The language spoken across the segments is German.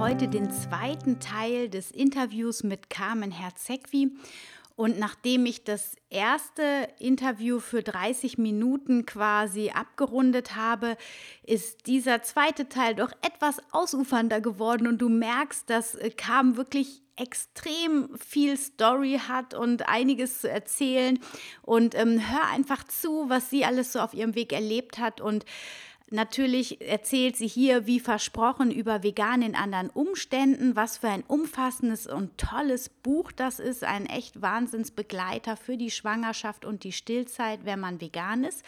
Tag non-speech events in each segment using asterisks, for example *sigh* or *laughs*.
Heute den zweiten Teil des Interviews mit Carmen Herzegwi. Und nachdem ich das erste Interview für 30 Minuten quasi abgerundet habe, ist dieser zweite Teil doch etwas ausufernder geworden und du merkst, dass Carmen wirklich extrem viel Story hat und einiges zu erzählen. Und ähm, hör einfach zu, was sie alles so auf ihrem Weg erlebt hat und Natürlich erzählt sie hier, wie versprochen, über Vegan in anderen Umständen, was für ein umfassendes und tolles Buch das ist, ein echt Wahnsinnsbegleiter für die Schwangerschaft und die Stillzeit, wenn man vegan ist.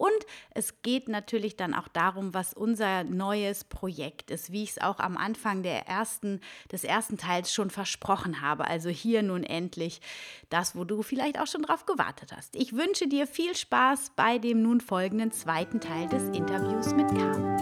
Und es geht natürlich dann auch darum, was unser neues Projekt ist, wie ich es auch am Anfang der ersten, des ersten Teils schon versprochen habe. Also hier nun endlich das, wo du vielleicht auch schon drauf gewartet hast. Ich wünsche dir viel Spaß bei dem nun folgenden zweiten Teil des Interviews mit Carmen.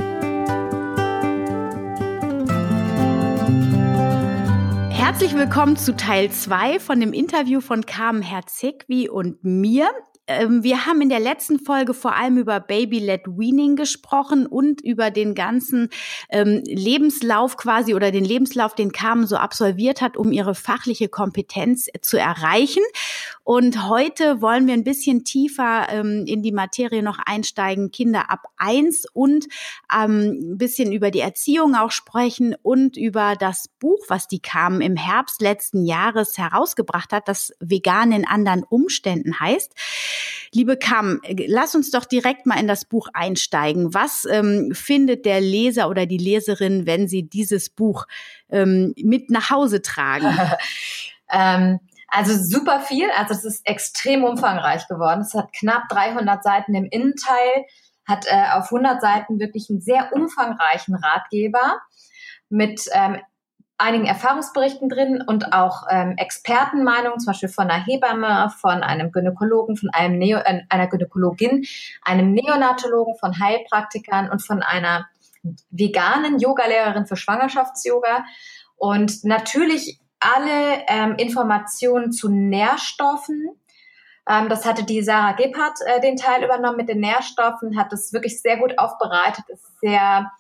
Herzlich willkommen zu Teil 2 von dem Interview von Carmen Herzegwi und mir. Ähm, wir haben in der letzten Folge vor allem über Baby-led Weaning gesprochen und über den ganzen ähm, Lebenslauf quasi oder den Lebenslauf, den Carmen so absolviert hat, um ihre fachliche Kompetenz zu erreichen. Und heute wollen wir ein bisschen tiefer ähm, in die Materie noch einsteigen, Kinder ab eins und ähm, ein bisschen über die Erziehung auch sprechen und über das Buch, was die Carmen im Herbst letzten Jahres herausgebracht hat, das Vegan in anderen Umständen heißt. Liebe Kam, lass uns doch direkt mal in das Buch einsteigen. Was ähm, findet der Leser oder die Leserin, wenn sie dieses Buch ähm, mit nach Hause tragen? *laughs* ähm, also super viel. Also es ist extrem umfangreich geworden. Es hat knapp 300 Seiten im Innenteil, hat äh, auf 100 Seiten wirklich einen sehr umfangreichen Ratgeber mit ähm, einigen Erfahrungsberichten drin und auch ähm, Expertenmeinungen, zum Beispiel von einer Hebamme, von einem Gynäkologen, von einem Neo, äh, einer Gynäkologin, einem Neonatologen, von Heilpraktikern und von einer veganen Yogalehrerin für Schwangerschafts-Yoga. Und natürlich alle ähm, Informationen zu Nährstoffen. Ähm, das hatte die Sarah Gebhardt äh, den Teil übernommen mit den Nährstoffen, hat es wirklich sehr gut aufbereitet, ist sehr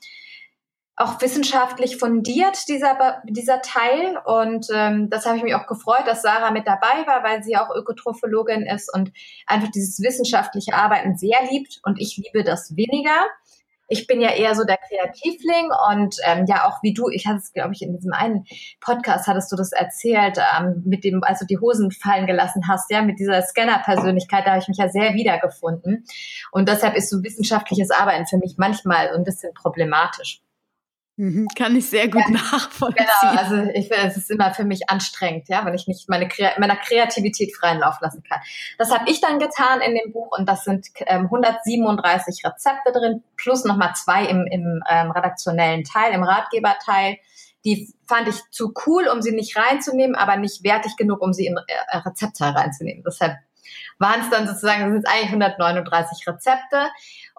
auch wissenschaftlich fundiert, dieser, dieser Teil. Und ähm, das habe ich mich auch gefreut, dass Sarah mit dabei war, weil sie auch Ökotrophologin ist und einfach dieses wissenschaftliche Arbeiten sehr liebt. Und ich liebe das weniger. Ich bin ja eher so der Kreativling und ähm, ja auch wie du, ich hatte es, glaube ich, in diesem einen Podcast hattest du das erzählt, ähm, mit dem, als du die Hosen fallen gelassen hast, ja, mit dieser Scanner-Persönlichkeit, da habe ich mich ja sehr wiedergefunden. Und deshalb ist so wissenschaftliches Arbeiten für mich manchmal so ein bisschen problematisch. Mhm, kann ich sehr gut ja, nachvollziehen. Genau, also ich es ist immer für mich anstrengend, ja, wenn ich nicht meine meiner Kreativität freien Lauf lassen kann. Das habe ich dann getan in dem Buch und das sind ähm, 137 Rezepte drin, plus nochmal zwei im, im ähm, redaktionellen Teil, im Ratgeberteil. Die fand ich zu cool, um sie nicht reinzunehmen, aber nicht wertig genug, um sie in äh, Rezeptteil reinzunehmen. Deshalb waren es dann sozusagen, sind es eigentlich 139 Rezepte.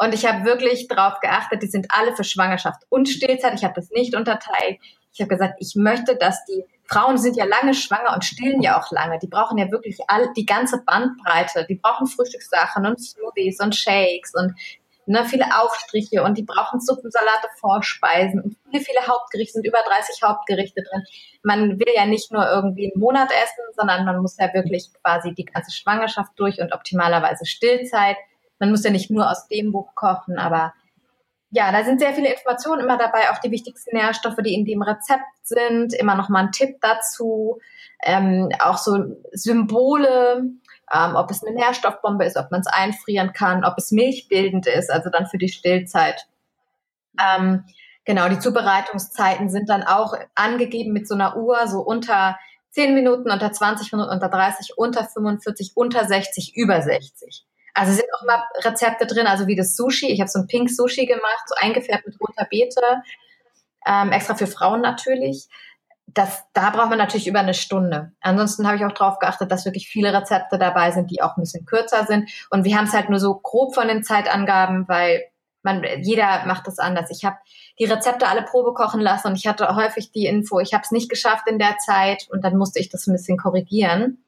Und ich habe wirklich darauf geachtet, die sind alle für Schwangerschaft und Stillzeit. Ich habe das nicht unterteilt. Ich habe gesagt, ich möchte, dass die Frauen sind ja lange schwanger und stillen ja auch lange. Die brauchen ja wirklich all, die ganze Bandbreite. Die brauchen Frühstückssachen und Smoothies und Shakes und ne, viele Aufstriche und die brauchen Suppen, Salate, Vorspeisen und viele, viele Hauptgerichte, sind über 30 Hauptgerichte drin. Man will ja nicht nur irgendwie einen Monat essen, sondern man muss ja wirklich quasi die ganze Schwangerschaft durch und optimalerweise Stillzeit. Man muss ja nicht nur aus dem Buch kochen, aber ja, da sind sehr viele Informationen immer dabei, auch die wichtigsten Nährstoffe, die in dem Rezept sind, immer noch mal ein Tipp dazu, ähm, auch so Symbole, ähm, ob es eine Nährstoffbombe ist, ob man es einfrieren kann, ob es milchbildend ist, also dann für die Stillzeit. Ähm, genau, die Zubereitungszeiten sind dann auch angegeben mit so einer Uhr, so unter 10 Minuten, unter 20 Minuten, unter 30, unter 45, unter 60, über 60. Also sind auch mal Rezepte drin, also wie das Sushi. Ich habe so ein Pink Sushi gemacht, so eingefärbt mit roter Beete, ähm, extra für Frauen natürlich das, da braucht man natürlich über eine Stunde. Ansonsten habe ich auch darauf geachtet, dass wirklich viele Rezepte dabei sind, die auch ein bisschen kürzer sind. Und wir haben es halt nur so grob von den Zeitangaben, weil man, jeder macht das anders. Ich habe die Rezepte alle Probe kochen lassen und ich hatte häufig die Info, ich habe es nicht geschafft in der Zeit und dann musste ich das ein bisschen korrigieren.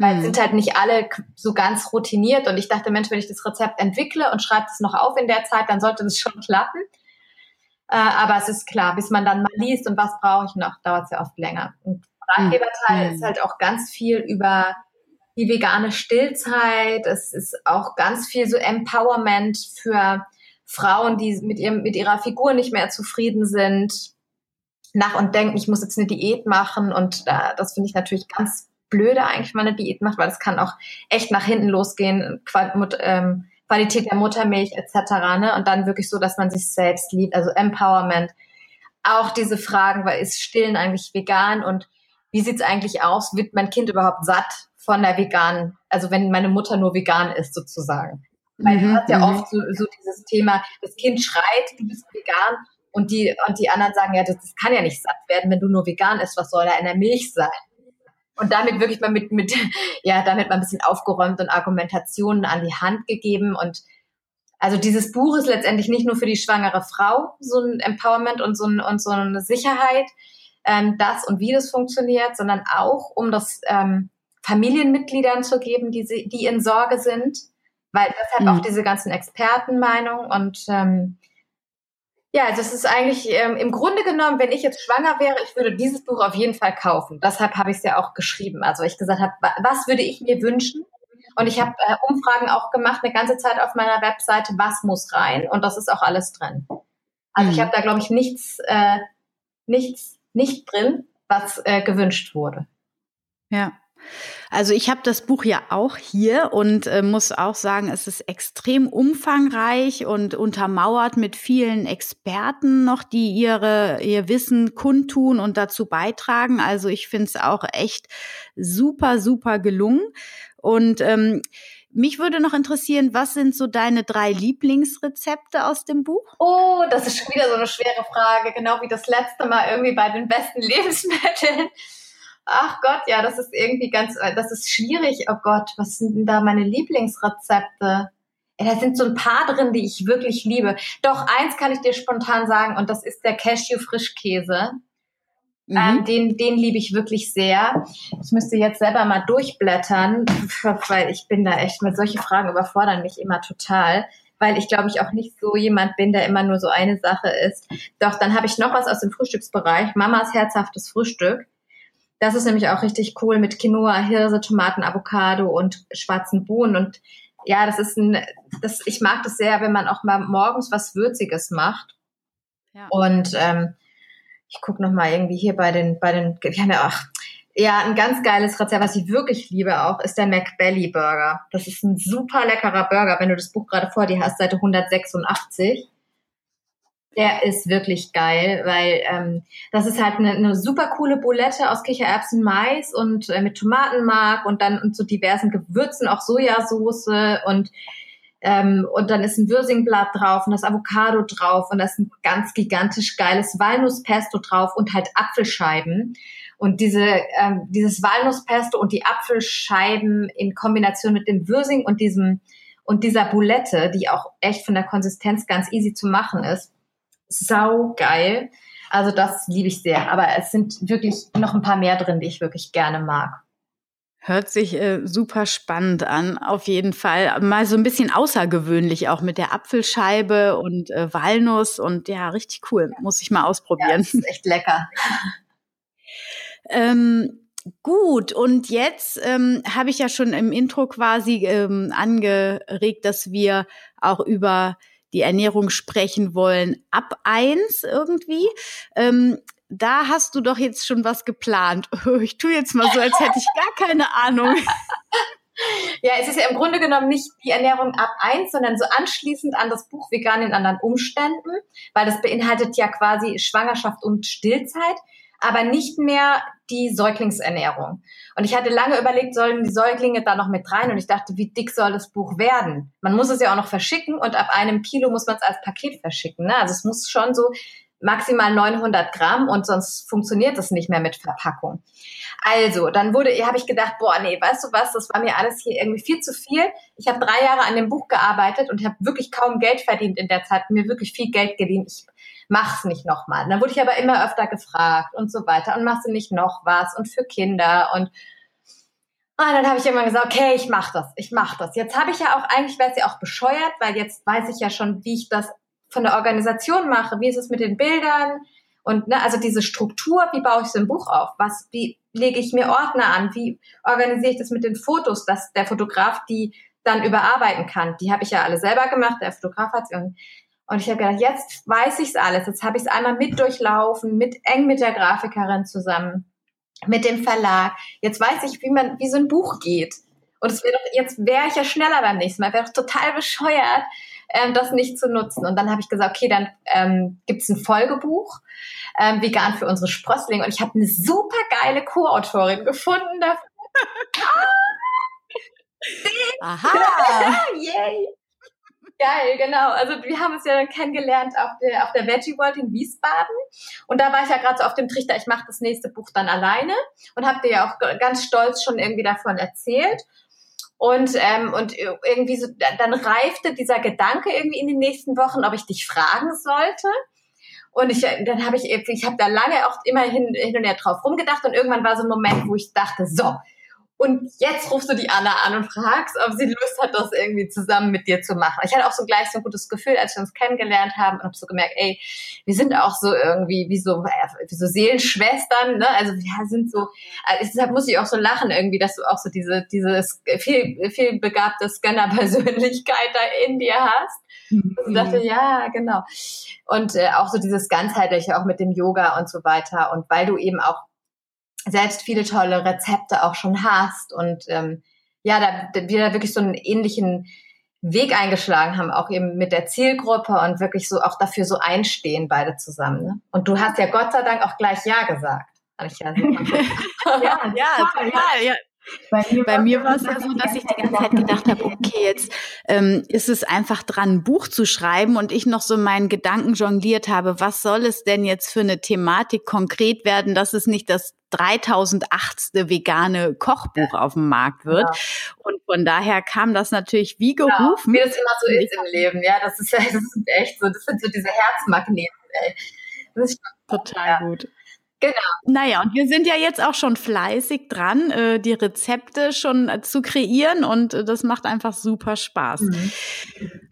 Weil mhm. sind halt nicht alle so ganz routiniert und ich dachte, Mensch, wenn ich das Rezept entwickle und schreibe es noch auf in der Zeit, dann sollte das *laughs* schon klappen. Äh, aber es ist klar, bis man dann mal liest und was brauche ich noch, dauert es ja oft länger. Und Ratgeberteil mhm. ist halt auch ganz viel über die vegane Stillzeit. Es ist auch ganz viel so Empowerment für Frauen, die mit ihrem, mit ihrer Figur nicht mehr zufrieden sind, nach und denken, ich muss jetzt eine Diät machen. Und äh, das finde ich natürlich ganz blöde eigentlich, wenn man eine Diät macht, weil das kann auch echt nach hinten losgehen. Ähm, Qualität der Muttermilch etc. Ne? Und dann wirklich so, dass man sich selbst liebt, also Empowerment. Auch diese Fragen, weil ist Stillen eigentlich vegan und wie sieht's eigentlich aus? Wird mein Kind überhaupt satt von der veganen, also wenn meine Mutter nur vegan ist sozusagen? Weil mhm, hat ja mhm. oft so, so dieses Thema, das Kind schreit, du bist vegan und die, und die anderen sagen, ja, das, das kann ja nicht satt werden, wenn du nur vegan isst, was soll da in der Milch sein? Und damit wirklich mal mit, mit, *laughs* ja, damit mal ein bisschen aufgeräumt und Argumentationen an die Hand gegeben und also dieses Buch ist letztendlich nicht nur für die schwangere Frau so ein Empowerment und so, ein, und so eine Sicherheit, ähm, das und wie das funktioniert, sondern auch, um das ähm, Familienmitgliedern zu geben, die, die in Sorge sind, weil deshalb mhm. auch diese ganzen Expertenmeinungen und ähm, ja, also es ist eigentlich ähm, im Grunde genommen, wenn ich jetzt schwanger wäre, ich würde dieses Buch auf jeden Fall kaufen. Deshalb habe ich es ja auch geschrieben. Also ich gesagt habe, was würde ich mir wünschen? Und ich habe äh, Umfragen auch gemacht, eine ganze Zeit auf meiner Webseite, was muss rein? Und das ist auch alles drin. Also mhm. ich habe da, glaube ich, nichts, äh, nichts, nicht drin, was äh, gewünscht wurde. Ja. Also ich habe das Buch ja auch hier und äh, muss auch sagen, es ist extrem umfangreich und untermauert mit vielen Experten noch, die ihre ihr Wissen kundtun und dazu beitragen. Also ich finde es auch echt super, super gelungen. Und ähm, mich würde noch interessieren, was sind so deine drei Lieblingsrezepte aus dem Buch? Oh, das ist schon wieder so eine schwere Frage, genau wie das letzte Mal irgendwie bei den besten *laughs* Lebensmitteln ach Gott, ja, das ist irgendwie ganz, äh, das ist schwierig. Oh Gott, was sind denn da meine Lieblingsrezepte? Ja, da sind so ein paar drin, die ich wirklich liebe. Doch, eins kann ich dir spontan sagen, und das ist der Cashew-Frischkäse. Mhm. Ähm, den, den liebe ich wirklich sehr. Ich müsste jetzt selber mal durchblättern, *laughs* weil ich bin da echt mit solche Fragen überfordern mich immer total weil ich glaube ich auch nicht so jemand bin, der immer nur so eine Sache ist. Doch, dann habe ich noch was aus dem Frühstücksbereich, Mamas herzhaftes Frühstück. Das ist nämlich auch richtig cool mit Quinoa, Hirse, Tomaten, Avocado und schwarzen Bohnen. Und ja, das ist ein, das, ich mag das sehr, wenn man auch mal morgens was Würziges macht. Ja. Und ähm, ich gucke noch mal irgendwie hier bei den, bei den, wir haben ja auch, ja, ein ganz geiles Rezept, was ich wirklich liebe auch, ist der McBelly Burger. Das ist ein super leckerer Burger, wenn du das Buch gerade vor dir hast, Seite 186 der ist wirklich geil, weil ähm, das ist halt eine, eine super coole Boulette aus Kichererbsen, Mais und äh, mit Tomatenmark und dann und so diversen Gewürzen, auch Sojasauce und ähm, und dann ist ein Würsingblatt drauf und das Avocado drauf und das ist ein ganz gigantisch geiles Walnusspesto drauf und halt Apfelscheiben. Und diese, ähm, dieses Walnusspesto und die Apfelscheiben in Kombination mit dem Würsing und diesem und dieser Boulette, die auch echt von der Konsistenz ganz easy zu machen ist, sau geil. Also das liebe ich sehr. Aber es sind wirklich noch ein paar mehr drin, die ich wirklich gerne mag. Hört sich äh, super spannend an, auf jeden Fall. Mal so ein bisschen außergewöhnlich auch mit der Apfelscheibe und äh, Walnuss und ja, richtig cool. Muss ich mal ausprobieren. Ja, das ist echt lecker. *laughs* ähm, gut, und jetzt ähm, habe ich ja schon im Intro quasi ähm, angeregt, dass wir auch über die Ernährung sprechen wollen, ab eins irgendwie. Ähm, da hast du doch jetzt schon was geplant. *laughs* Ich tue jetzt mal so, als hätte ich gar keine Ahnung. *laughs* Ja, es ist ja im Grunde genommen nicht die Ernährung ab eins, sondern so anschließend an das Buch Vegan in anderen Umständen, weil das beinhaltet ja quasi Schwangerschaft und Stillzeit aber nicht mehr die Säuglingsernährung. Und ich hatte lange überlegt, sollen die Säuglinge da noch mit rein? Und ich dachte, wie dick soll das Buch werden? Man muss es ja auch noch verschicken und ab einem Kilo muss man es als Paket verschicken. Ne? Also es muss schon so maximal 900 Gramm und sonst funktioniert das nicht mehr mit Verpackung. Also, dann wurde, habe ich gedacht, boah, nee, weißt du was, das war mir alles hier irgendwie viel zu viel. Ich habe drei Jahre an dem Buch gearbeitet und habe wirklich kaum Geld verdient in der Zeit, mir wirklich viel Geld geliehen. Ich mach's nicht nochmal. Dann wurde ich aber immer öfter gefragt und so weiter und machst du nicht noch was und für Kinder und und dann habe ich immer gesagt, okay, ich mache das, ich mache das. Jetzt habe ich ja auch, eigentlich wäre es ja auch bescheuert, weil jetzt weiß ich ja schon, wie ich das von der Organisation mache. Wie ist es mit den Bildern? Und ne, also diese Struktur, wie baue ich so ein Buch auf? Was, wie lege ich mir Ordner an? Wie organisiere ich das mit den Fotos, dass der Fotograf die dann überarbeiten kann? Die habe ich ja alle selber gemacht, der Fotograf hat und und ich habe gedacht, jetzt weiß ich es alles. Jetzt habe ich es einmal mit durchlaufen, mit eng mit der Grafikerin zusammen mit dem Verlag. Jetzt weiß ich, wie man, wie so ein Buch geht. Und es wäre doch, jetzt wäre ich ja schneller beim nächsten Mal. Wäre doch total bescheuert, ähm, das nicht zu nutzen. Und dann habe ich gesagt, okay, dann ähm, gibt es ein Folgebuch, ähm, vegan für unsere Sprösslinge. Und ich habe eine super geile Co-Autorin gefunden dafür. *laughs* Aha! *laughs* Yay! Geil, genau. Also wir haben uns ja dann kennengelernt auf der, auf der Veggie World in Wiesbaden. Und da war ich ja gerade so auf dem Trichter, ich mache das nächste Buch dann alleine und habe dir ja auch ganz stolz schon irgendwie davon erzählt. Und, ähm, und irgendwie so, dann reifte dieser Gedanke irgendwie in den nächsten Wochen, ob ich dich fragen sollte. Und ich, dann habe ich, ich habe da lange auch immer hin, hin und her drauf rumgedacht und irgendwann war so ein Moment, wo ich dachte, so, und jetzt rufst du die Anna an und fragst, ob sie Lust hat, das irgendwie zusammen mit dir zu machen. Ich hatte auch so gleich so ein gutes Gefühl, als wir uns kennengelernt haben und habe so gemerkt, ey, wir sind auch so irgendwie wie so, wie so Seelenschwestern, ne? Also wir sind so, also deshalb muss ich auch so lachen irgendwie, dass du auch so diese, dieses viel, viel begabte Scanner-Persönlichkeit da in dir hast. Mhm. Und dachte, ja, genau. Und äh, auch so dieses ganzheitliche, auch mit dem Yoga und so weiter. Und weil du eben auch selbst viele tolle Rezepte auch schon hast und ähm, ja, da wir da wirklich so einen ähnlichen Weg eingeschlagen haben, auch eben mit der Zielgruppe und wirklich so auch dafür so einstehen, beide zusammen. Ne? Und du hast ja Gott sei Dank auch gleich Ja gesagt. Ja, *laughs* ja, *laughs* ja, total, ja. Bei mir, Bei mir war es ja so, dass ich die ganze Zeit gedacht habe, okay, jetzt ähm, ist es einfach dran, ein Buch zu schreiben und ich noch so meinen Gedanken jongliert habe, was soll es denn jetzt für eine Thematik konkret werden, dass es nicht das 3008. vegane Kochbuch auf dem Markt wird. Ja. Und von daher kam das natürlich wie gerufen. Ja, wie das immer so ist im Leben, ja, das ist, das ist echt so, das sind so diese Herzmagneten, ey. Das ist total ja. gut. Genau. Naja, und wir sind ja jetzt auch schon fleißig dran, äh, die Rezepte schon äh, zu kreieren und äh, das macht einfach super Spaß. Mhm.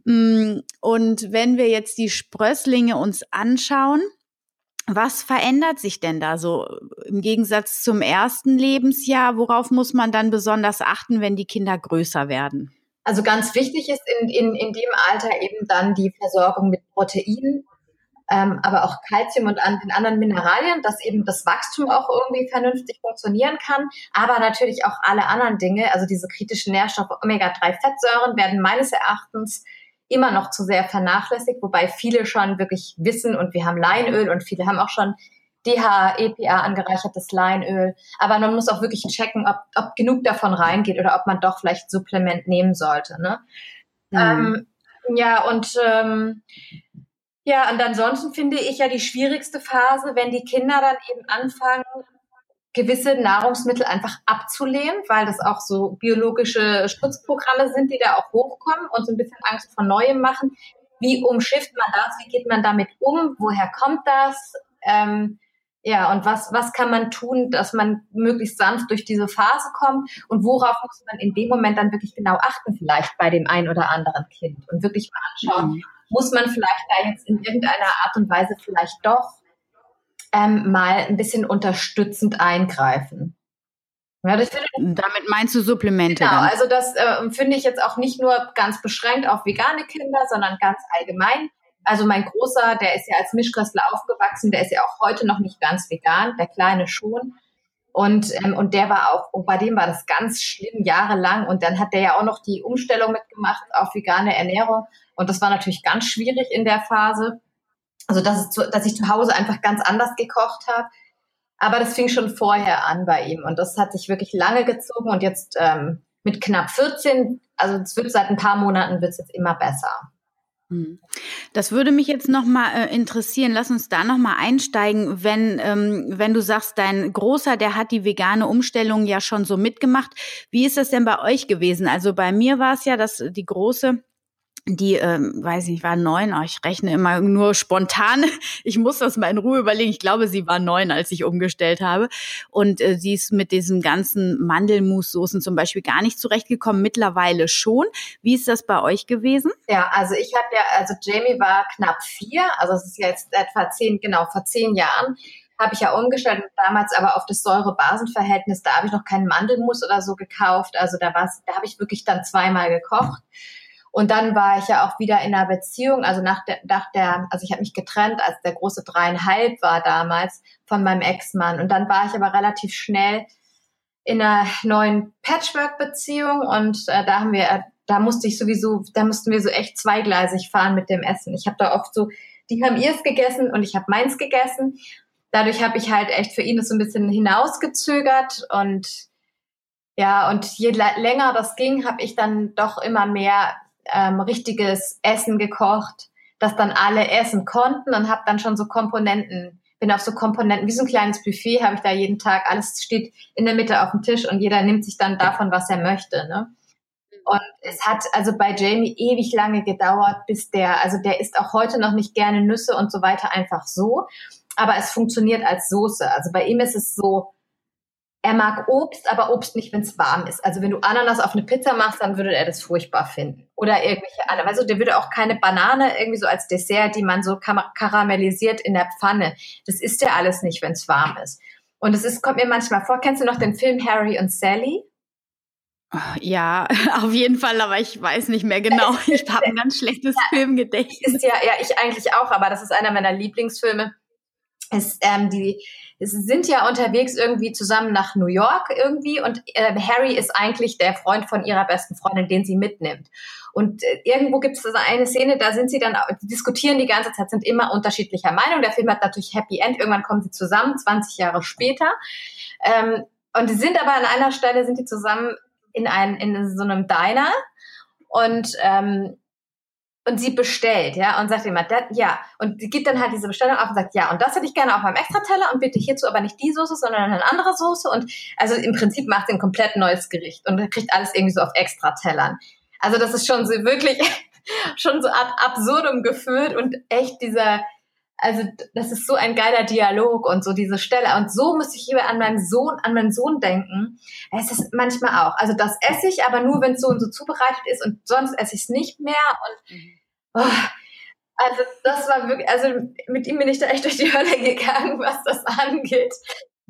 Mm, und wenn wir jetzt die Sprösslinge uns anschauen, was verändert sich denn da so im Gegensatz zum ersten Lebensjahr? Worauf muss man dann besonders achten, wenn die Kinder größer werden? Also ganz wichtig ist in, in, in dem Alter eben dann die Versorgung mit Proteinen ähm, aber auch Kalzium und an den anderen Mineralien, dass eben das Wachstum auch irgendwie vernünftig funktionieren kann. Aber natürlich auch alle anderen Dinge, also diese kritischen Nährstoffe Omega-3-Fettsäuren werden meines Erachtens immer noch zu sehr vernachlässigt, wobei viele schon wirklich wissen und wir haben Leinöl und viele haben auch schon DHA, EPA angereichertes Leinöl. Aber man muss auch wirklich checken, ob, ob genug davon reingeht oder ob man doch vielleicht Supplement nehmen sollte. Ne? Mhm. Ähm, ja, und ähm, ja, und ansonsten finde ich ja die schwierigste Phase, wenn die Kinder dann eben anfangen, gewisse Nahrungsmittel einfach abzulehnen, weil das auch so biologische Schutzprogramme sind, die da auch hochkommen und so ein bisschen Angst vor Neuem machen. Wie umschifft man das? Wie geht man damit um? Woher kommt das? Ähm, ja, und was, was kann man tun, dass man möglichst sanft durch diese Phase kommt? Und worauf muss man in dem Moment dann wirklich genau achten, vielleicht bei dem einen oder anderen Kind? Und wirklich mal anschauen, mhm muss man vielleicht da jetzt in irgendeiner Art und Weise vielleicht doch ähm, mal ein bisschen unterstützend eingreifen. Ja, das finde Damit meinst du Supplemente? Genau, dann? also das äh, finde ich jetzt auch nicht nur ganz beschränkt auf vegane Kinder, sondern ganz allgemein. Also mein Großer, der ist ja als Mischköstler aufgewachsen, der ist ja auch heute noch nicht ganz vegan, der Kleine schon. Und, ähm, und der war auch, und bei dem war das ganz schlimm, jahrelang. Und dann hat der ja auch noch die Umstellung mitgemacht auf vegane Ernährung. Und das war natürlich ganz schwierig in der Phase. Also, dass, zu, dass ich zu Hause einfach ganz anders gekocht habe. Aber das fing schon vorher an bei ihm. Und das hat sich wirklich lange gezogen. Und jetzt ähm, mit knapp 14, also es wird seit ein paar Monaten wird es jetzt immer besser. Hm. Das würde mich jetzt noch mal äh, interessieren. Lass uns da noch mal einsteigen, wenn ähm, wenn du sagst, dein großer, der hat die vegane Umstellung ja schon so mitgemacht. Wie ist das denn bei euch gewesen? Also bei mir war es ja, dass die große die, ähm, weiß ich nicht, war neun, aber ich rechne immer nur spontan. *laughs* Ich muss das mal in Ruhe überlegen. Ich glaube, sie war neun, als ich umgestellt habe. Und äh, sie ist mit diesen ganzen Mandelmussoßen zum Beispiel gar nicht zurechtgekommen. Mittlerweile schon. Wie ist das bei euch gewesen? Ja, also ich habe ja, also Jamie war knapp vier, also es ist jetzt etwa zehn, genau, vor zehn Jahren habe ich ja umgestellt, damals aber auf das Säure-Basen-Verhältnis, da habe ich noch keinen Mandelmus oder so gekauft. Also da war da habe ich wirklich dann zweimal gekocht. Und dann war ich ja auch wieder in einer Beziehung, also nach der, nach der also ich habe mich getrennt, als der große dreieinhalb war damals von meinem Ex-Mann. Und dann war ich aber relativ schnell in einer neuen Patchwork-Beziehung und äh, da haben wir, da musste ich sowieso, da mussten wir so echt zweigleisig fahren mit dem Essen. Ich habe da oft so, die haben ihrs gegessen und ich habe meins gegessen. Dadurch habe ich halt echt für ihn das so ein bisschen hinausgezögert und ja, und je länger das ging, habe ich dann doch immer mehr ähm, richtiges Essen gekocht, das dann alle essen konnten und habe dann schon so Komponenten, bin auf so Komponenten, wie so ein kleines Buffet habe ich da jeden Tag, alles steht in der Mitte auf dem Tisch und jeder nimmt sich dann davon, was er möchte. Ne? Und es hat also bei Jamie ewig lange gedauert, bis der, also der isst auch heute noch nicht gerne Nüsse und so weiter einfach so, aber es funktioniert als Soße. Also bei ihm ist es so, er mag Obst, aber Obst nicht, wenn es warm ist. Also wenn du Ananas auf eine Pizza machst, dann würde er das furchtbar finden. Oder irgendwelche andere. Also der würde auch keine Banane irgendwie so als Dessert, die man so karamellisiert in der Pfanne. Das isst er alles nicht, wenn es warm ist. Und es ist, kommt mir manchmal vor, kennst du noch den Film Harry und Sally? Ja, *laughs* auf jeden Fall, aber ich weiß nicht mehr genau. Ich habe ein ganz schlechtes ja, Filmgedächtnis. Ist ja, ja, ich eigentlich auch, aber das ist einer meiner Lieblingsfilme. Ist ähm, die sind ja unterwegs irgendwie zusammen nach New York irgendwie und äh, Harry ist eigentlich der Freund von ihrer besten Freundin, den sie mitnimmt. Und äh, irgendwo gibt es also eine Szene, da sind sie dann, die diskutieren die ganze Zeit, sind immer unterschiedlicher Meinung. Der Film hat natürlich Happy End, irgendwann kommen sie zusammen, 20 Jahre später. Ähm, und die sind aber an einer Stelle, sind die zusammen in, ein, in so einem Diner und ähm, und sie bestellt, ja, und sagt immer, das, ja, und sie gibt dann halt diese Bestellung auf und sagt, ja, und das hätte ich gerne auf meinem Extrateller und bitte hierzu aber nicht die Soße, sondern eine andere Soße. Und also im Prinzip macht sie ein komplett neues Gericht und kriegt alles irgendwie so auf Extratellern. Also das ist schon so wirklich *laughs* schon so ab absurdum gefühlt und echt dieser, also das ist so ein geiler Dialog und so diese Stelle. Und so muss ich hier an meinen Sohn, an meinen Sohn denken. Es ist manchmal auch, also das esse ich, aber nur wenn es so und so zubereitet ist und sonst esse ich es nicht mehr und mhm Oh, also das war wirklich, also mit ihm bin ich da echt durch die Hölle gegangen, was das angeht.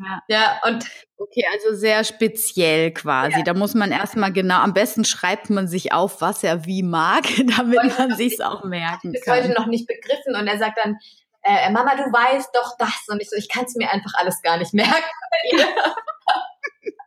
Ja. ja, und okay, also sehr speziell quasi. Ja. Da muss man erstmal genau, am besten schreibt man sich auf, was er wie mag, *laughs* damit und man sich's auch merken bis kann. heute noch nicht begriffen und er sagt dann, äh, Mama, du weißt doch das und ich so, ich kann es mir einfach alles gar nicht merken. *laughs* *laughs*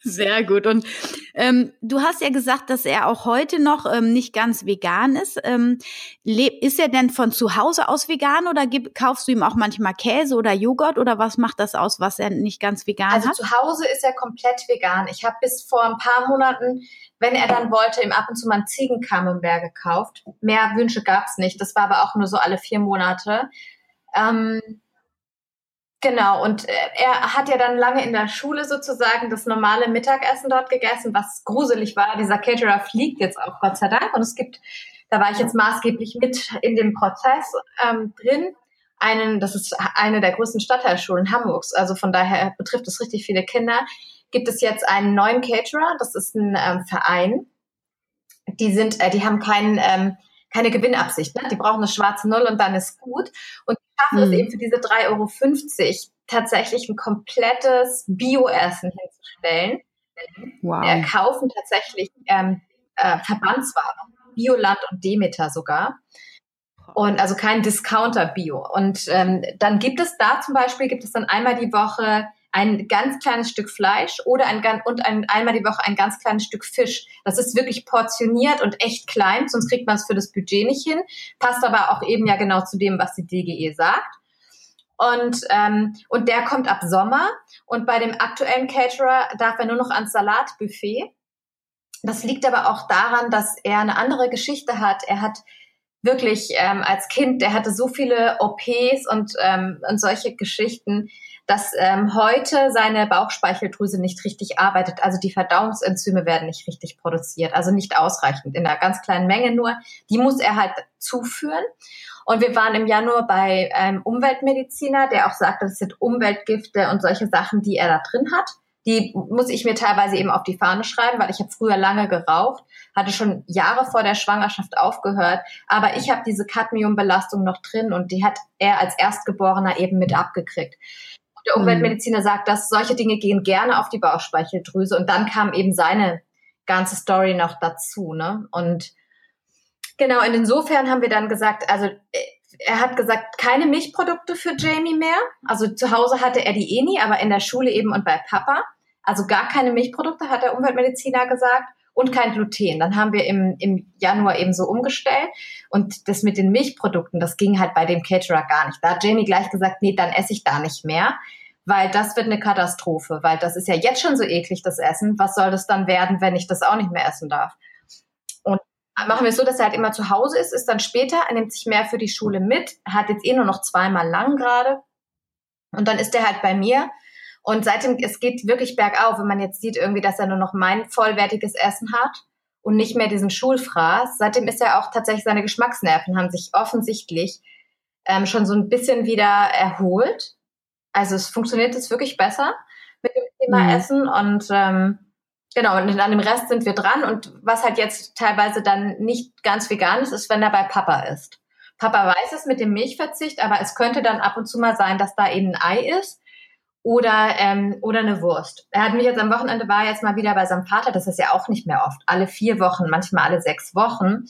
Sehr gut. Und ähm, du hast ja gesagt, dass er auch heute noch ähm, nicht ganz vegan ist. Ähm, ist er denn von zu Hause aus vegan oder gib, kaufst du ihm auch manchmal Käse oder Joghurt oder was macht das aus, was er nicht ganz vegan also hat? Also zu Hause ist er komplett vegan. Ich habe bis vor ein paar Monaten, wenn er dann wollte, ihm ab und zu mal einen Ziegencamembert gekauft. Mehr Wünsche gab's nicht. Das war aber auch nur so alle vier Monate. Ähm, Genau, und äh, er hat ja dann lange in der Schule sozusagen das normale Mittagessen dort gegessen, was gruselig war. Dieser Caterer fliegt jetzt auch, Gott sei Dank. Und es gibt, da war ich jetzt maßgeblich mit in dem Prozess ähm, drin, einen, das ist eine der größten Stadtteilschulen Hamburgs, also von daher betrifft es richtig viele Kinder, gibt es jetzt einen neuen Caterer, das ist ein ähm, Verein. Die sind, äh, die haben keinen, ähm, keine Gewinnabsicht, ne? die brauchen eine schwarze Null und dann ist gut. Und schaffen es mhm. eben für diese 3,50 Euro tatsächlich ein komplettes Bio-Essen hinzustellen. Wow. Wir kaufen tatsächlich ähm, äh, Verbandsware, Bioland und Demeter sogar. Und also kein Discounter Bio. Und ähm, dann gibt es da zum Beispiel, gibt es dann einmal die Woche ein ganz kleines Stück Fleisch oder ein, und ein, einmal die Woche ein ganz kleines Stück Fisch. Das ist wirklich portioniert und echt klein, sonst kriegt man es für das Budget nicht hin. Passt aber auch eben ja genau zu dem, was die DGE sagt. Und, ähm, und der kommt ab Sommer. Und bei dem aktuellen Caterer darf er nur noch ans Salatbuffet. Das liegt aber auch daran, dass er eine andere Geschichte hat. Er hat wirklich ähm, als Kind, der hatte so viele OPs und, ähm, und solche Geschichten, dass ähm, heute seine Bauchspeicheldrüse nicht richtig arbeitet. Also die Verdauungsenzyme werden nicht richtig produziert, also nicht ausreichend, in einer ganz kleinen Menge nur. Die muss er halt zuführen. Und wir waren im Januar bei einem Umweltmediziner, der auch sagte, das sind Umweltgifte und solche Sachen, die er da drin hat. Die muss ich mir teilweise eben auf die Fahne schreiben, weil ich habe früher lange geraucht, hatte schon Jahre vor der Schwangerschaft aufgehört, aber ich habe diese Cadmiumbelastung noch drin und die hat er als Erstgeborener eben mit abgekriegt. Der mhm. Umweltmediziner sagt, dass solche Dinge gehen gerne auf die Bauchspeicheldrüse und dann kam eben seine ganze Story noch dazu, ne? Und genau, und insofern haben wir dann gesagt, also äh, er hat gesagt, keine Milchprodukte für Jamie mehr. Also zu Hause hatte er die eh nie, aber in der Schule eben und bei Papa. Also gar keine Milchprodukte, hat der Umweltmediziner gesagt. Und kein Gluten. Dann haben wir im, im Januar eben so umgestellt. Und das mit den Milchprodukten, das ging halt bei dem Caterer gar nicht. Da hat Jamie gleich gesagt, nee, dann esse ich da nicht mehr. Weil das wird eine Katastrophe. Weil das ist ja jetzt schon so eklig, das Essen. Was soll das dann werden, wenn ich das auch nicht mehr essen darf? Machen wir es so, dass er halt immer zu Hause ist, ist dann später, er nimmt sich mehr für die Schule mit, hat jetzt eh nur noch zweimal lang gerade. Und dann ist er halt bei mir und seitdem, es geht wirklich bergauf, wenn man jetzt sieht irgendwie, dass er nur noch mein vollwertiges Essen hat und nicht mehr diesen Schulfraß. Seitdem ist er auch tatsächlich, seine Geschmacksnerven haben sich offensichtlich ähm, schon so ein bisschen wieder erholt. Also es funktioniert jetzt wirklich besser mit dem Thema mhm. Essen und ähm, genau, und an dem Rest sind wir dran. Und was halt jetzt teilweise dann nicht ganz vegan ist, ist, wenn er bei Papa ist. Papa weiß es mit dem Milchverzicht, aber es könnte dann ab und zu mal sein, dass da eben ein Ei ist oder, ähm, oder eine Wurst. Er hat mich jetzt am Wochenende war jetzt mal wieder bei seinem Vater, das ist ja auch nicht mehr oft, alle vier Wochen, manchmal alle sechs Wochen,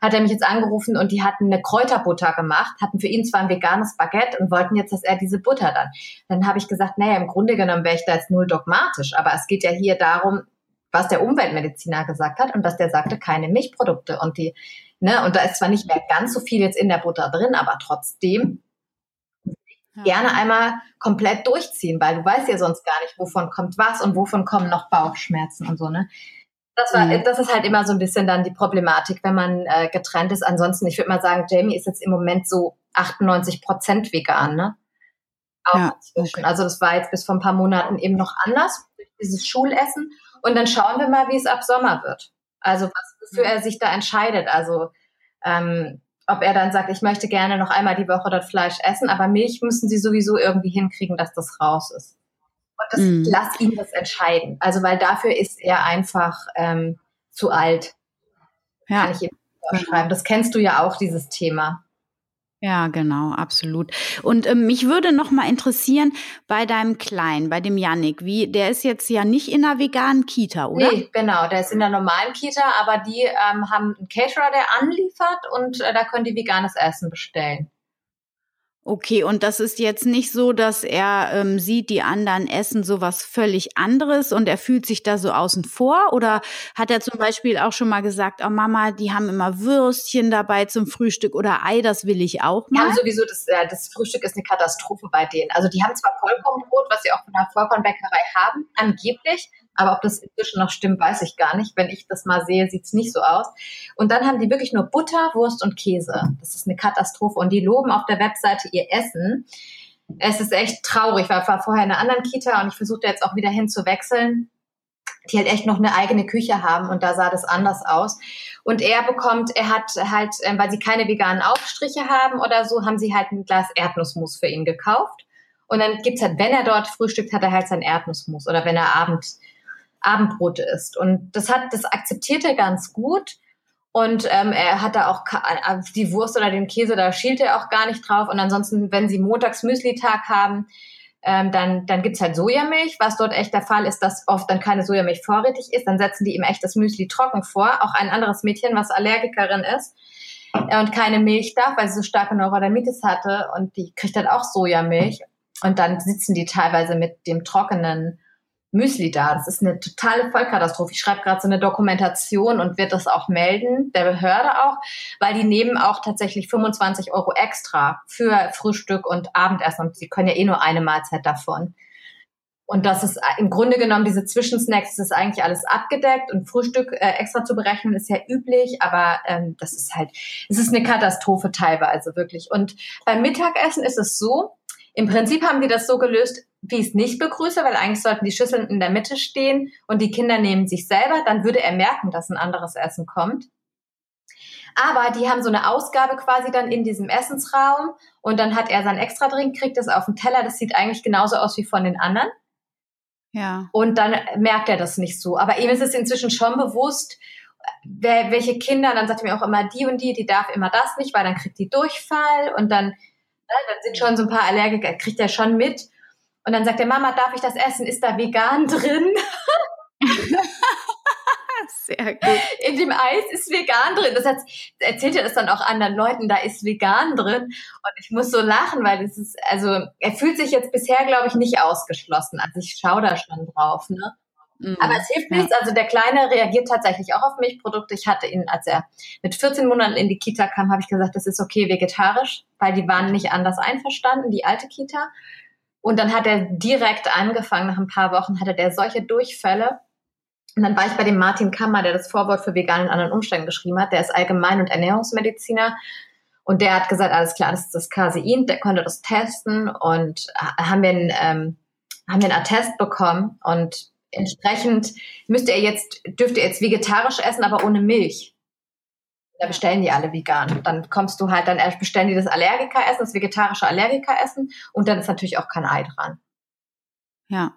hat er mich jetzt angerufen und die hatten eine Kräuterbutter gemacht, hatten für ihn zwar ein veganes Baguette und wollten jetzt, dass er diese Butter dann. Dann habe ich gesagt, naja, im Grunde genommen wäre ich da jetzt null dogmatisch, aber es geht ja hier darum, was der Umweltmediziner gesagt hat und dass der sagte, keine Milchprodukte und die, ne, und da ist zwar nicht mehr ganz so viel jetzt in der Butter drin, aber trotzdem ja. gerne einmal komplett durchziehen, weil du weißt ja sonst gar nicht, wovon kommt was und wovon kommen noch Bauchschmerzen und so, ne? Das, war, mhm. das ist halt immer so ein bisschen dann die Problematik, wenn man äh, getrennt ist. Ansonsten, ich würde mal sagen, Jamie ist jetzt im Moment so 98 Prozent vegan, ne? Auch ja, okay. Also das war jetzt bis vor ein paar Monaten eben noch anders, dieses Schulessen. Und dann schauen wir mal, wie es ab Sommer wird. Also was, wofür mhm. er sich da entscheidet. Also ähm, ob er dann sagt, ich möchte gerne noch einmal die Woche dort Fleisch essen, aber Milch müssen sie sowieso irgendwie hinkriegen, dass das raus ist. Und das, mm. lass ihn das entscheiden. Also weil dafür ist er einfach ähm, zu alt. Ja. Kann ich ihm vorschreiben. Das kennst du ja auch, dieses Thema. Ja, genau, absolut. Und ähm, mich würde noch mal interessieren bei deinem Kleinen, bei dem Yannick, wie der ist jetzt ja nicht in einer veganen Kita, oder? Nee, genau, der ist in der normalen Kita, aber die ähm, haben einen Caterer, der anliefert und äh, da können die veganes Essen bestellen. Okay, und das ist jetzt nicht so, dass er ähm, sieht, die anderen essen sowas völlig anderes und er fühlt sich da so außen vor? Oder hat er zum Beispiel auch schon mal gesagt, oh Mama, die haben immer Würstchen dabei zum Frühstück oder Ei, das will ich auch mal? Ja, sowieso, das, äh, das Frühstück ist eine Katastrophe bei denen. Also die haben zwar Vollkornbrot, was sie auch von der Vollkornbäckerei haben, angeblich, aber ob das inzwischen noch stimmt, weiß ich gar nicht. Wenn ich das mal sehe, sieht's nicht so aus. Und dann haben die wirklich nur Butter, Wurst und Käse. Das ist eine Katastrophe. Und die loben auf der Webseite ihr Essen. Es ist echt traurig. Ich war vorher in einer anderen Kita und ich versuche jetzt auch wieder hinzuwechseln die halt echt noch eine eigene Küche haben und da sah das anders aus. Und er bekommt, er hat halt, äh, weil sie keine veganen Aufstriche haben oder so, haben sie halt ein Glas Erdnussmus für ihn gekauft. Und dann gibt's halt, wenn er dort frühstückt, hat er halt sein Erdnussmus. Oder wenn er abends Abendbrot isst. Und das hat, das akzeptiert er ganz gut. Und ähm, er hat da auch äh, die Wurst oder den Käse, da schielt er auch gar nicht drauf. Und ansonsten, wenn sie montags Müsli-Tag haben, ähm, dann, dann gibt's halt Sojamilch, was dort echt der Fall ist, dass oft dann keine Sojamilch vorrätig ist. Dann setzen die ihm echt das Müsli trocken vor. Auch ein anderes Mädchen, was Allergikerin ist äh, und keine Milch darf, weil sie so starke Neurodermitis hatte. Und die kriegt dann auch Sojamilch. Und dann sitzen die teilweise mit dem trockenen Müsli da. Das ist eine totale Vollkatastrophe. Ich schreibe gerade so eine Dokumentation und wird das auch melden, der Behörde auch, weil die nehmen auch tatsächlich 25 Euro extra. extra für Frühstück und Abendessen und sie können ja eh nur eine Mahlzeit davon. Und das ist äh, im Grunde genommen, diese Zwischensnacks, das ist eigentlich alles abgedeckt und Frühstück äh, extra zu berechnen ist ja üblich, aber ähm, das ist halt, es ist eine Katastrophe teilweise wirklich. Und beim Mittagessen ist es so, im Prinzip haben die das so gelöst, wie ich es nicht begrüße, weil eigentlich sollten die Schüsseln in der Mitte stehen und die Kinder nehmen sich selber, dann würde er merken, dass ein anderes Essen kommt. Aber die haben so eine Ausgabe quasi dann in diesem Essensraum und dann hat er sein extra Drink, kriegt das auf den Teller. Das sieht eigentlich genauso aus wie von den anderen. Ja. Und dann merkt er das nicht so. Aber ihm ist es inzwischen schon bewusst, wer, welche Kinder, dann sagt er mir auch immer die und die, die darf immer das nicht, weil dann kriegt die Durchfall und dann, dann sind schon so ein paar Allergiker, kriegt er schon mit. Und dann sagt er, Mama, darf ich das essen? Ist da vegan drin? *laughs* Sehr gut. In dem Eis ist vegan drin. Das heißt, erzählt er das dann auch anderen Leuten, da ist vegan drin. Und ich muss so lachen, weil es ist, also er fühlt sich jetzt bisher, glaube ich, nicht ausgeschlossen. Also ich schaue da schon drauf, ne? Mhm. Aber es hilft nichts. Also der Kleine reagiert tatsächlich auch auf Milchprodukte. Ich hatte ihn, als er mit 14 Monaten in die Kita kam, habe ich gesagt, das ist okay vegetarisch, weil die waren nicht anders einverstanden, die alte Kita. Und dann hat er direkt angefangen, nach ein paar Wochen hatte der solche Durchfälle. Und dann war ich bei dem Martin Kammer, der das Vorwort für vegan in anderen Umständen geschrieben hat. Der ist Allgemein- und Ernährungsmediziner. Und der hat gesagt, alles klar, das ist das Casein. Der konnte das testen und haben wir einen, ähm, haben wir einen Attest bekommen. Und entsprechend müsste er jetzt, dürfte er jetzt vegetarisch essen, aber ohne Milch. Da bestellen die alle vegan. Dann kommst du halt, dann bestellen die das Allergiker-Essen, das vegetarische Allergiker-Essen und dann ist natürlich auch kein Ei dran. Ja.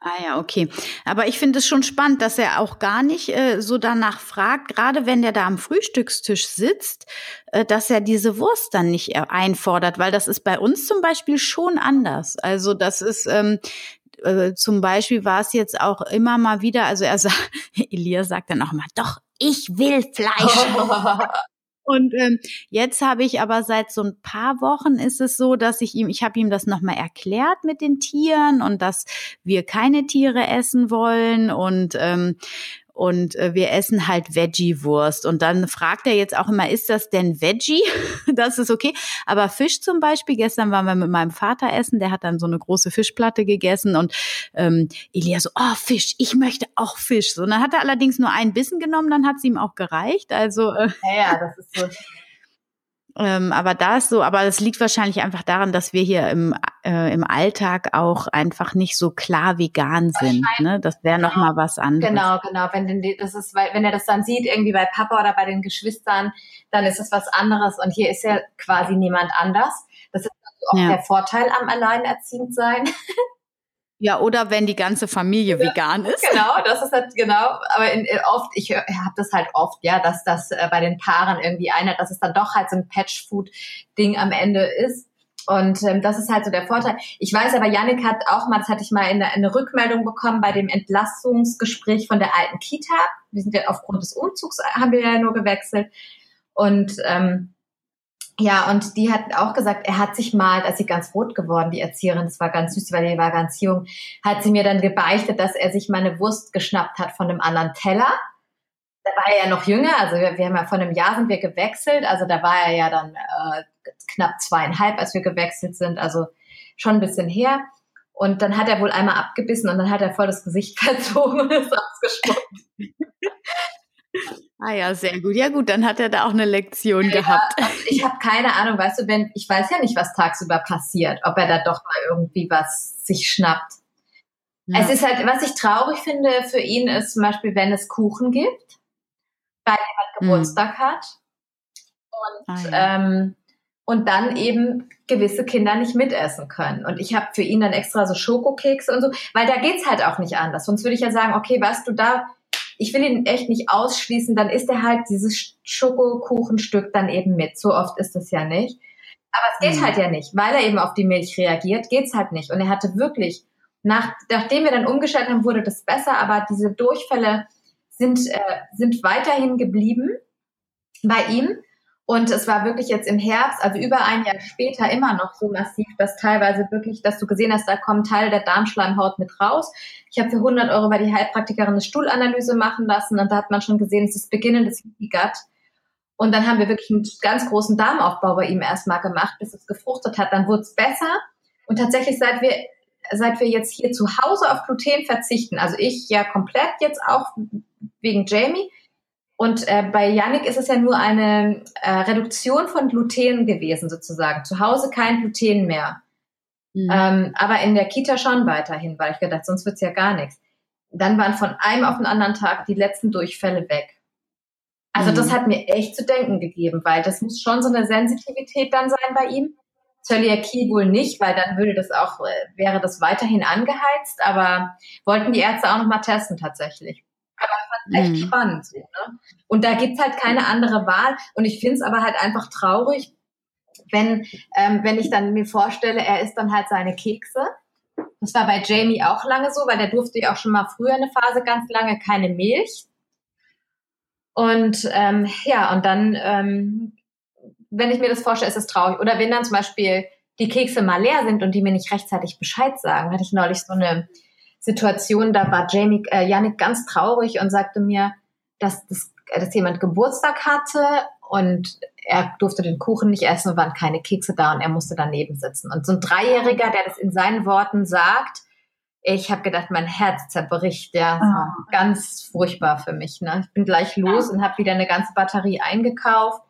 Ah ja, okay. Aber ich finde es schon spannend, dass er auch gar nicht äh, so danach fragt, gerade wenn der da am Frühstückstisch sitzt, äh, dass er diese Wurst dann nicht äh, einfordert, weil das ist bei uns zum Beispiel schon anders. Also das ist, ähm, äh, zum Beispiel war es jetzt auch immer mal wieder, also er sagt, *laughs* Elia sagt dann auch mal, doch, ich will Fleisch. *laughs* Und ähm, jetzt habe ich aber seit so ein paar Wochen ist es so, dass ich ihm, ich habe ihm das nochmal erklärt mit den Tieren und dass wir keine Tiere essen wollen und ähm, und äh, wir essen halt Veggie-Wurst. Und dann fragt er jetzt auch immer, ist das denn Veggie? *laughs* das ist okay. Aber Fisch zum Beispiel, gestern waren wir mit meinem Vater essen, der hat dann so eine große Fischplatte gegessen und ähm, Elia so, oh Fisch, ich möchte auch Fisch. So, und dann hat er allerdings nur einen Bissen genommen, dann hat es ihm auch gereicht. Also äh, ja, ja, das ist so. *laughs* Ähm, aber da ist so, aber das liegt wahrscheinlich einfach daran, dass wir hier im, äh, im Alltag auch einfach nicht so klar vegan sind. Ne? Das wäre genau. noch mal was anderes. Genau, genau. Wenn denn das ist, weil wenn er das dann sieht irgendwie bei Papa oder bei den Geschwistern, dann ist es was anderes. Und hier ist ja quasi niemand anders. Das ist also auch ja. der Vorteil am Alleinerziehendsein. *laughs* Ja, oder wenn die ganze Familie ja, vegan ist. Genau, das ist halt genau. Aber in, äh, oft, ich habe das halt oft, ja, dass das äh, bei den Paaren irgendwie einer, dass es dann doch halt so ein Patch-Food-Ding am Ende ist. Und ähm, das ist halt so der Vorteil. Ich weiß aber, Yannick hat auch mal, das hatte ich mal in, eine Rückmeldung bekommen bei dem Entlassungsgespräch von der alten Kita. Wir sind ja aufgrund des Umzugs, haben wir ja nur gewechselt. Und ähm, ja, und die hat auch gesagt, er hat sich mal, als sie ganz rot geworden, die Erzieherin, das war ganz süß, weil die war ganz jung, hat sie mir dann gebeichtet, dass er sich mal eine Wurst geschnappt hat von einem anderen Teller. Da war er ja noch jünger, also wir, wir haben ja vor einem Jahr sind wir gewechselt, also da war er ja dann äh, knapp zweieinhalb, als wir gewechselt sind, also schon ein bisschen her. Und dann hat er wohl einmal abgebissen und dann hat er voll das Gesicht *laughs* verzogen und ist ausgespuckt. Ah ja, sehr gut. Ja gut, dann hat er da auch eine Lektion ja, gehabt. Ich habe keine Ahnung, weißt du, wenn ich weiß ja nicht, was tagsüber passiert, ob er da doch mal irgendwie was sich schnappt. Ja. Es ist halt, was ich traurig finde für ihn ist zum Beispiel, wenn es Kuchen gibt, weil jemand hm. Geburtstag mhm. hat und ah, ja. ähm, und dann eben gewisse Kinder nicht mitessen können. Und ich habe für ihn dann extra so Schokokekse und so, weil da geht's halt auch nicht anders. Sonst würde ich ja sagen, okay, weißt du, da ich will ihn echt nicht ausschließen, dann ist er halt dieses Schokokuchenstück dann eben mit. So oft ist es ja nicht. Aber es geht mhm. halt ja nicht, weil er eben auf die Milch reagiert, geht's halt nicht. Und er hatte wirklich, nach, nachdem wir dann umgestellt haben, wurde das besser, aber diese Durchfälle sind, äh, sind weiterhin geblieben bei ihm. Und es war wirklich jetzt im Herbst, also über ein Jahr später, immer noch so massiv, dass teilweise wirklich, dass du gesehen hast, da kommen Teile der Darmschleimhaut mit raus. Ich habe für 100 Euro bei die Heilpraktikerin eine Stuhlanalyse machen lassen und da hat man schon gesehen, es ist Beginn des Gut. Und dann haben wir wirklich einen ganz großen Darmaufbau bei ihm erstmal gemacht, bis es gefruchtet hat. Dann wurde es besser. Und tatsächlich, seit wir seit wir jetzt hier zu Hause auf Gluten verzichten, also ich ja komplett jetzt auch wegen Jamie, und äh, bei Yannick ist es ja nur eine äh, Reduktion von Gluten gewesen, sozusagen. Zu Hause kein Gluten mehr. Mhm. Ähm, aber in der Kita schon weiterhin, weil ich gedacht, sonst wird's ja gar nichts. Dann waren von einem auf den anderen Tag die letzten Durchfälle weg. Also mhm. das hat mir echt zu denken gegeben, weil das muss schon so eine Sensitivität dann sein bei ihm. Zöliakie wohl nicht, weil dann würde das auch, äh, wäre das weiterhin angeheizt, aber wollten die Ärzte auch nochmal testen tatsächlich. Aber fand echt mhm. spannend. So, ne? Und da gibt's halt keine andere Wahl. Und ich finde es aber halt einfach traurig, wenn, ähm, wenn ich dann mir vorstelle, er isst dann halt seine Kekse. Das war bei Jamie auch lange so, weil der durfte ja auch schon mal früher eine Phase ganz lange keine Milch. Und ähm, ja, und dann, ähm, wenn ich mir das vorstelle, ist es traurig. Oder wenn dann zum Beispiel die Kekse mal leer sind und die mir nicht rechtzeitig Bescheid sagen, hatte ich neulich so eine Situation, da war Jamie, äh, Janik ganz traurig und sagte mir, dass, das, dass jemand Geburtstag hatte und er durfte den Kuchen nicht essen und waren keine Kekse da und er musste daneben sitzen. Und so ein Dreijähriger, der das in seinen Worten sagt, ich habe gedacht, mein Herz zerbricht. Ja, oh. ganz furchtbar für mich. Ne? Ich bin gleich los und habe wieder eine ganze Batterie eingekauft.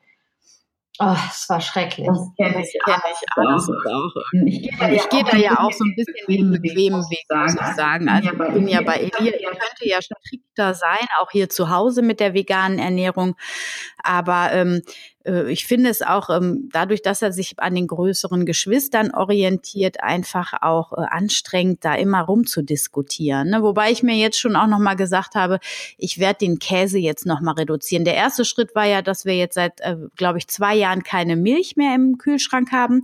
Oh, es war schrecklich. Das kenne ich, kenn ich auch. auch. Ich gehe da, ich geh da ja auch so ein bisschen den bequemen Weg, muss ich sagen. Also ich bin ja bei Elia, ihr könnte ja strikter sein, auch hier zu Hause mit der veganen Ernährung. Aber ähm, äh, ich finde es auch ähm, dadurch, dass er sich an den größeren Geschwistern orientiert, einfach auch äh, anstrengend, da immer rumzudiskutieren. Ne? Wobei ich mir jetzt schon auch nochmal gesagt habe, ich werde den Käse jetzt nochmal reduzieren. Der erste Schritt war ja, dass wir jetzt seit, äh, glaube ich, zwei Jahren keine Milch mehr im Kühlschrank haben.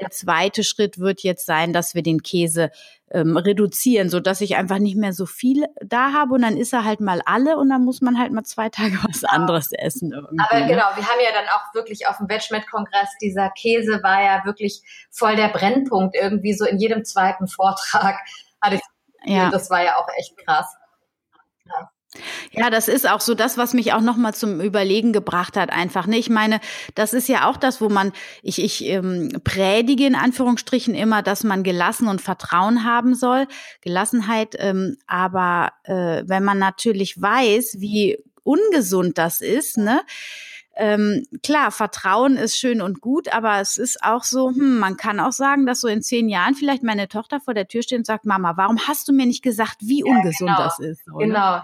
Der zweite Schritt wird jetzt sein, dass wir den Käse ähm, reduzieren, so dass ich einfach nicht mehr so viel da habe und dann ist er halt mal alle und dann muss man halt mal zwei Tage *laughs* was anderes essen. Aber ne? genau, wir haben ja dann auch wirklich auf dem Vegmet-Kongress, dieser Käse war ja wirklich voll der Brennpunkt irgendwie so in jedem zweiten Vortrag. *laughs* Hatte ich, ja. Das war ja auch echt krass. Ja, das ist auch so das, was mich auch nochmal zum Überlegen gebracht hat, einfach. Ne? Ich meine, das ist ja auch das, wo man, ich, ich ähm, predige in Anführungsstrichen immer, dass man gelassen und Vertrauen haben soll, Gelassenheit. Ähm, aber äh, wenn man natürlich weiß, wie ungesund das ist, ne? Ähm, klar, Vertrauen ist schön und gut, aber es ist auch so, hm, man kann auch sagen, dass so in zehn Jahren vielleicht meine Tochter vor der Tür steht und sagt, Mama, warum hast du mir nicht gesagt, wie ungesund ja, genau, das ist? Oder? Genau.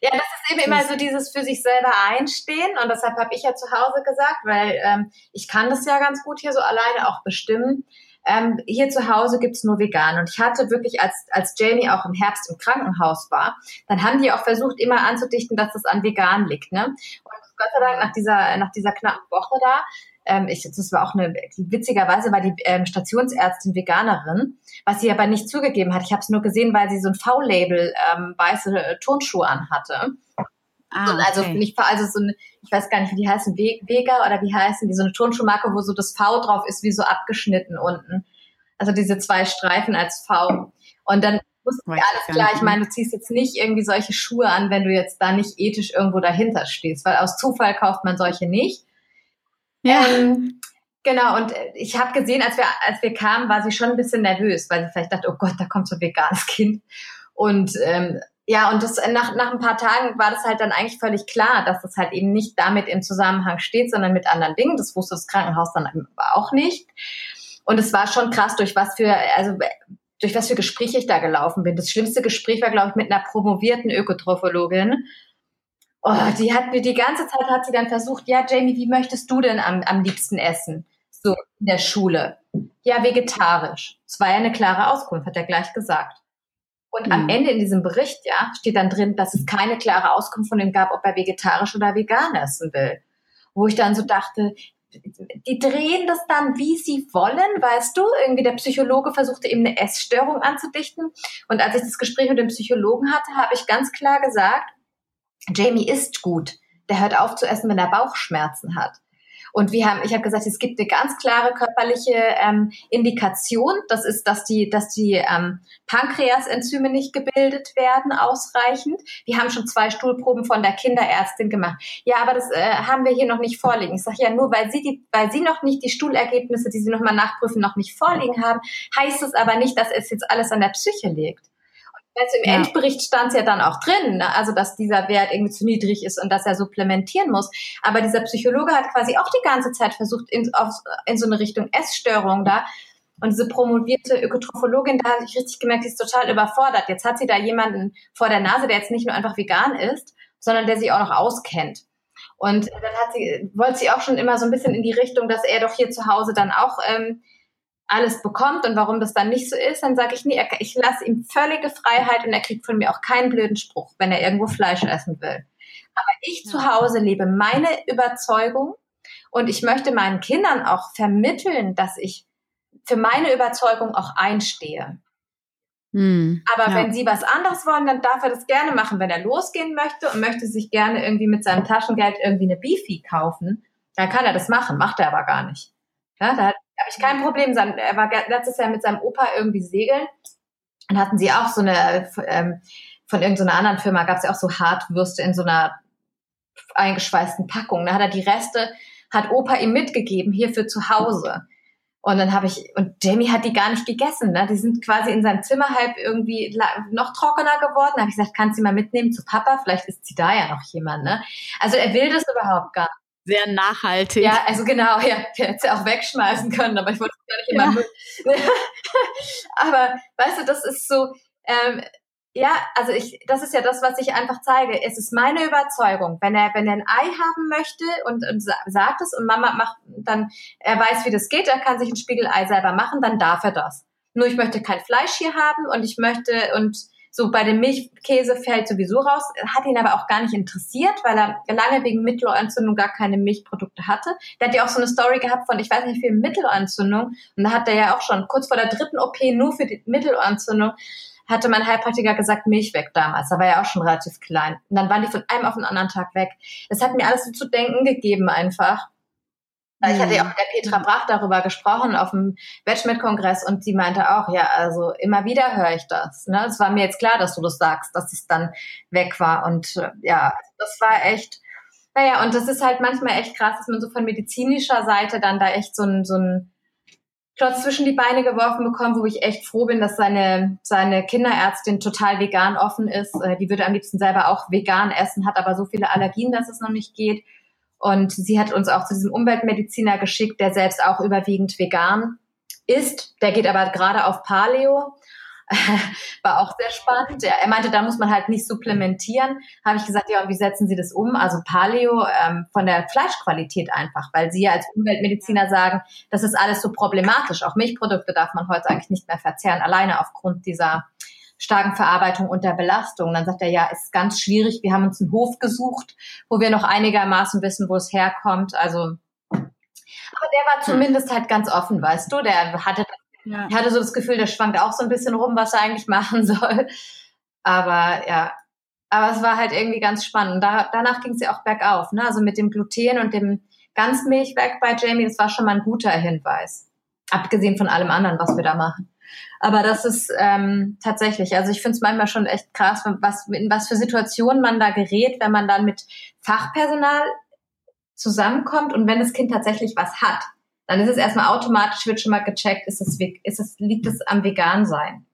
Ja, das ist eben immer so dieses für sich selber einstehen und deshalb habe ich ja zu Hause gesagt, weil ähm, ich kann das ja ganz gut hier so alleine auch bestimmen. Ähm, hier zu Hause gibt's nur vegan. Und ich hatte wirklich, als, als Jamie auch im Herbst im Krankenhaus war, dann haben die auch versucht, immer anzudichten, dass das an vegan liegt. Ne? Und Gott sei Dank nach dieser, nach dieser knappen Woche da ähm, ich, das war auch eine, witzigerweise war die ähm, Stationsärztin Veganerin, was sie aber nicht zugegeben hat. Ich habe es nur gesehen, weil sie so ein V-Label ähm, weiße Turnschuhe anhatte. Ah, okay. Also nicht, also so eine, ich weiß gar nicht, wie die heißen, Vega oder wie heißen die, so eine Turnschuhmarke, wo so das V drauf ist, wie so abgeschnitten unten. Also diese zwei Streifen als V. Und dann wusste ich alles klar, ich meine, du ziehst jetzt nicht irgendwie solche Schuhe an, wenn du jetzt da nicht ethisch irgendwo dahinter stehst, weil aus Zufall kauft man solche nicht. Ja. Ähm, genau, und äh, ich habe gesehen, als wir, als wir kamen, war sie schon ein bisschen nervös, weil sie vielleicht dachte, oh Gott, da kommt so ein veganes Kind. Und ähm, ja, und das, nach, nach ein paar Tagen war das halt dann eigentlich völlig klar, dass das halt eben nicht damit im Zusammenhang steht, sondern mit anderen Dingen. Das wusste das Krankenhaus dann auch nicht. Und es war schon krass, durch was für, also durch was für Gespräche ich da gelaufen bin. Das schlimmste Gespräch war, glaube ich, mit einer promovierten Ökotrophologin, Oh, die hat mir die ganze Zeit hat sie dann versucht, ja, Jamie, wie möchtest du denn am, am liebsten essen? So in der Schule. Ja, vegetarisch. Es war ja eine klare Auskunft, hat er gleich gesagt. Und mhm. am Ende in diesem Bericht, ja, steht dann drin, dass es keine klare Auskunft von ihm gab, ob er vegetarisch oder vegan essen will. Wo ich dann so dachte, die drehen das dann, wie sie wollen, weißt du? Irgendwie der Psychologe versuchte eben eine Essstörung anzudichten. Und als ich das Gespräch mit dem Psychologen hatte, habe ich ganz klar gesagt, Jamie isst gut. Der hört auf zu essen, wenn er Bauchschmerzen hat. Und wir haben, ich habe gesagt, es gibt eine ganz klare körperliche ähm, Indikation. Das ist, dass die, dass die ähm, Pankreasenzyme nicht gebildet werden ausreichend. Wir haben schon zwei Stuhlproben von der Kinderärztin gemacht. Ja, aber das äh, haben wir hier noch nicht vorliegen. Ich sage ja nur, weil sie die, weil sie noch nicht die Stuhlergebnisse, die sie nochmal nachprüfen, noch nicht vorliegen haben, heißt es aber nicht, dass es jetzt alles an der Psyche liegt. Also im ja. Endbericht stand es ja dann auch drin, ne? also dass dieser Wert irgendwie zu niedrig ist und dass er supplementieren muss. Aber dieser Psychologe hat quasi auch die ganze Zeit versucht, in, auf, in so eine Richtung Essstörung da. Und diese promovierte Ökotrophologin, da habe ich richtig gemerkt, sie ist total überfordert. Jetzt hat sie da jemanden vor der Nase, der jetzt nicht nur einfach vegan ist, sondern der sich auch noch auskennt. Und dann hat sie, wollte sie auch schon immer so ein bisschen in die Richtung, dass er doch hier zu Hause dann auch ähm, alles bekommt und warum das dann nicht so ist, dann sage ich, nee, ich lasse ihm völlige Freiheit und er kriegt von mir auch keinen blöden Spruch, wenn er irgendwo Fleisch essen will. Aber ich ja. zu Hause lebe meine Überzeugung und ich möchte meinen Kindern auch vermitteln, dass ich für meine Überzeugung auch einstehe. Hm, Aber ja. wenn sie was anderes wollen, dann darf er das gerne machen. Wenn er losgehen möchte und möchte sich gerne irgendwie mit seinem Taschengeld irgendwie eine Beefy kaufen, dann kann er das machen, macht er aber gar nicht. Ja, da habe ich kein Problem. Er war letztes Jahr mit seinem Opa irgendwie segeln und hatten sie auch so eine, ähm, von irgendeiner anderen Firma gab es ja auch so Hartwürste in so einer eingeschweißten Packung. Da hat er die Reste, hat Opa ihm mitgegeben, hier für zu Hause. Und dann habe ich, und Jamie hat die gar nicht gegessen, ne? Die sind quasi in seinem Zimmer halb irgendwie noch trockener geworden. Da habe ich gesagt, kannst du mal mitnehmen zu Papa? Vielleicht ist sie da ja noch jemand, ne? Also er will das überhaupt gar nicht sehr nachhaltig. Ja, also genau, ja, ich hätte sie auch wegschmeißen können, aber ich wollte gar nicht immer ja. *laughs* aber weißt du, das ist so, ähm, ja, also ich, das ist ja das, was ich einfach zeige. Es ist meine Überzeugung, wenn er, wenn er ein Ei haben möchte und, und sagt es und Mama macht, dann, er weiß, wie das geht, er kann sich ein Spiegelei selber machen, dann darf er das. Nur ich möchte kein Fleisch hier haben und ich möchte, und so bei dem Milchkäse fällt sowieso raus, hat ihn aber auch gar nicht interessiert, weil er lange wegen Mittelohrentzündung gar keine Milchprodukte hatte. Der hat ja auch so eine Story gehabt von, ich weiß nicht wie viel Mittelohrentzündung. Und da hat er ja auch schon kurz vor der dritten OP nur für die Mittelohrentzündung hatte mein Heilpraktiker gesagt, Milch weg damals. Da war ja auch schon relativ klein. Und dann waren die von einem auf den anderen Tag weg. Das hat mir alles so zu denken gegeben einfach. Ich hatte ja auch mit der Petra Brach darüber gesprochen auf dem Batchmet-Kongress und sie meinte auch, ja, also immer wieder höre ich das. Ne? Es war mir jetzt klar, dass du das sagst, dass es dann weg war. Und äh, ja, das war echt, naja, und das ist halt manchmal echt krass, dass man so von medizinischer Seite dann da echt so ein, so ein Klotz zwischen die Beine geworfen bekommt, wo ich echt froh bin, dass seine, seine Kinderärztin total vegan offen ist. Äh, die würde am liebsten selber auch vegan essen, hat aber so viele Allergien, dass es noch nicht geht. Und sie hat uns auch zu diesem Umweltmediziner geschickt, der selbst auch überwiegend vegan ist. Der geht aber gerade auf Paleo. *laughs* War auch sehr spannend. Er meinte, da muss man halt nicht supplementieren. Habe ich gesagt, ja, und wie setzen Sie das um? Also Paleo ähm, von der Fleischqualität einfach, weil Sie als Umweltmediziner sagen, das ist alles so problematisch. Auch Milchprodukte darf man heute eigentlich nicht mehr verzehren, alleine aufgrund dieser starken Verarbeitung und der Belastung. Dann sagt er, ja, ist ganz schwierig. Wir haben uns einen Hof gesucht, wo wir noch einigermaßen wissen, wo es herkommt. Also, aber der war zumindest halt ganz offen, weißt du. Der hatte, ja. hatte so das Gefühl, der schwankt auch so ein bisschen rum, was er eigentlich *laughs* machen soll. Aber ja, aber es war halt irgendwie ganz spannend. Da, danach ging es ja auch bergauf. Ne? Also mit dem Gluten und dem Ganzmilchwerk bei Jamie, das war schon mal ein guter Hinweis. Abgesehen von allem anderen, was wir da machen. Aber das ist ähm, tatsächlich, also ich finde es manchmal schon echt krass, was, in was für Situationen man da gerät, wenn man dann mit Fachpersonal zusammenkommt und wenn das Kind tatsächlich was hat, dann ist es erstmal automatisch, wird schon mal gecheckt, ist es, ist es, liegt es am Vegan-Sein.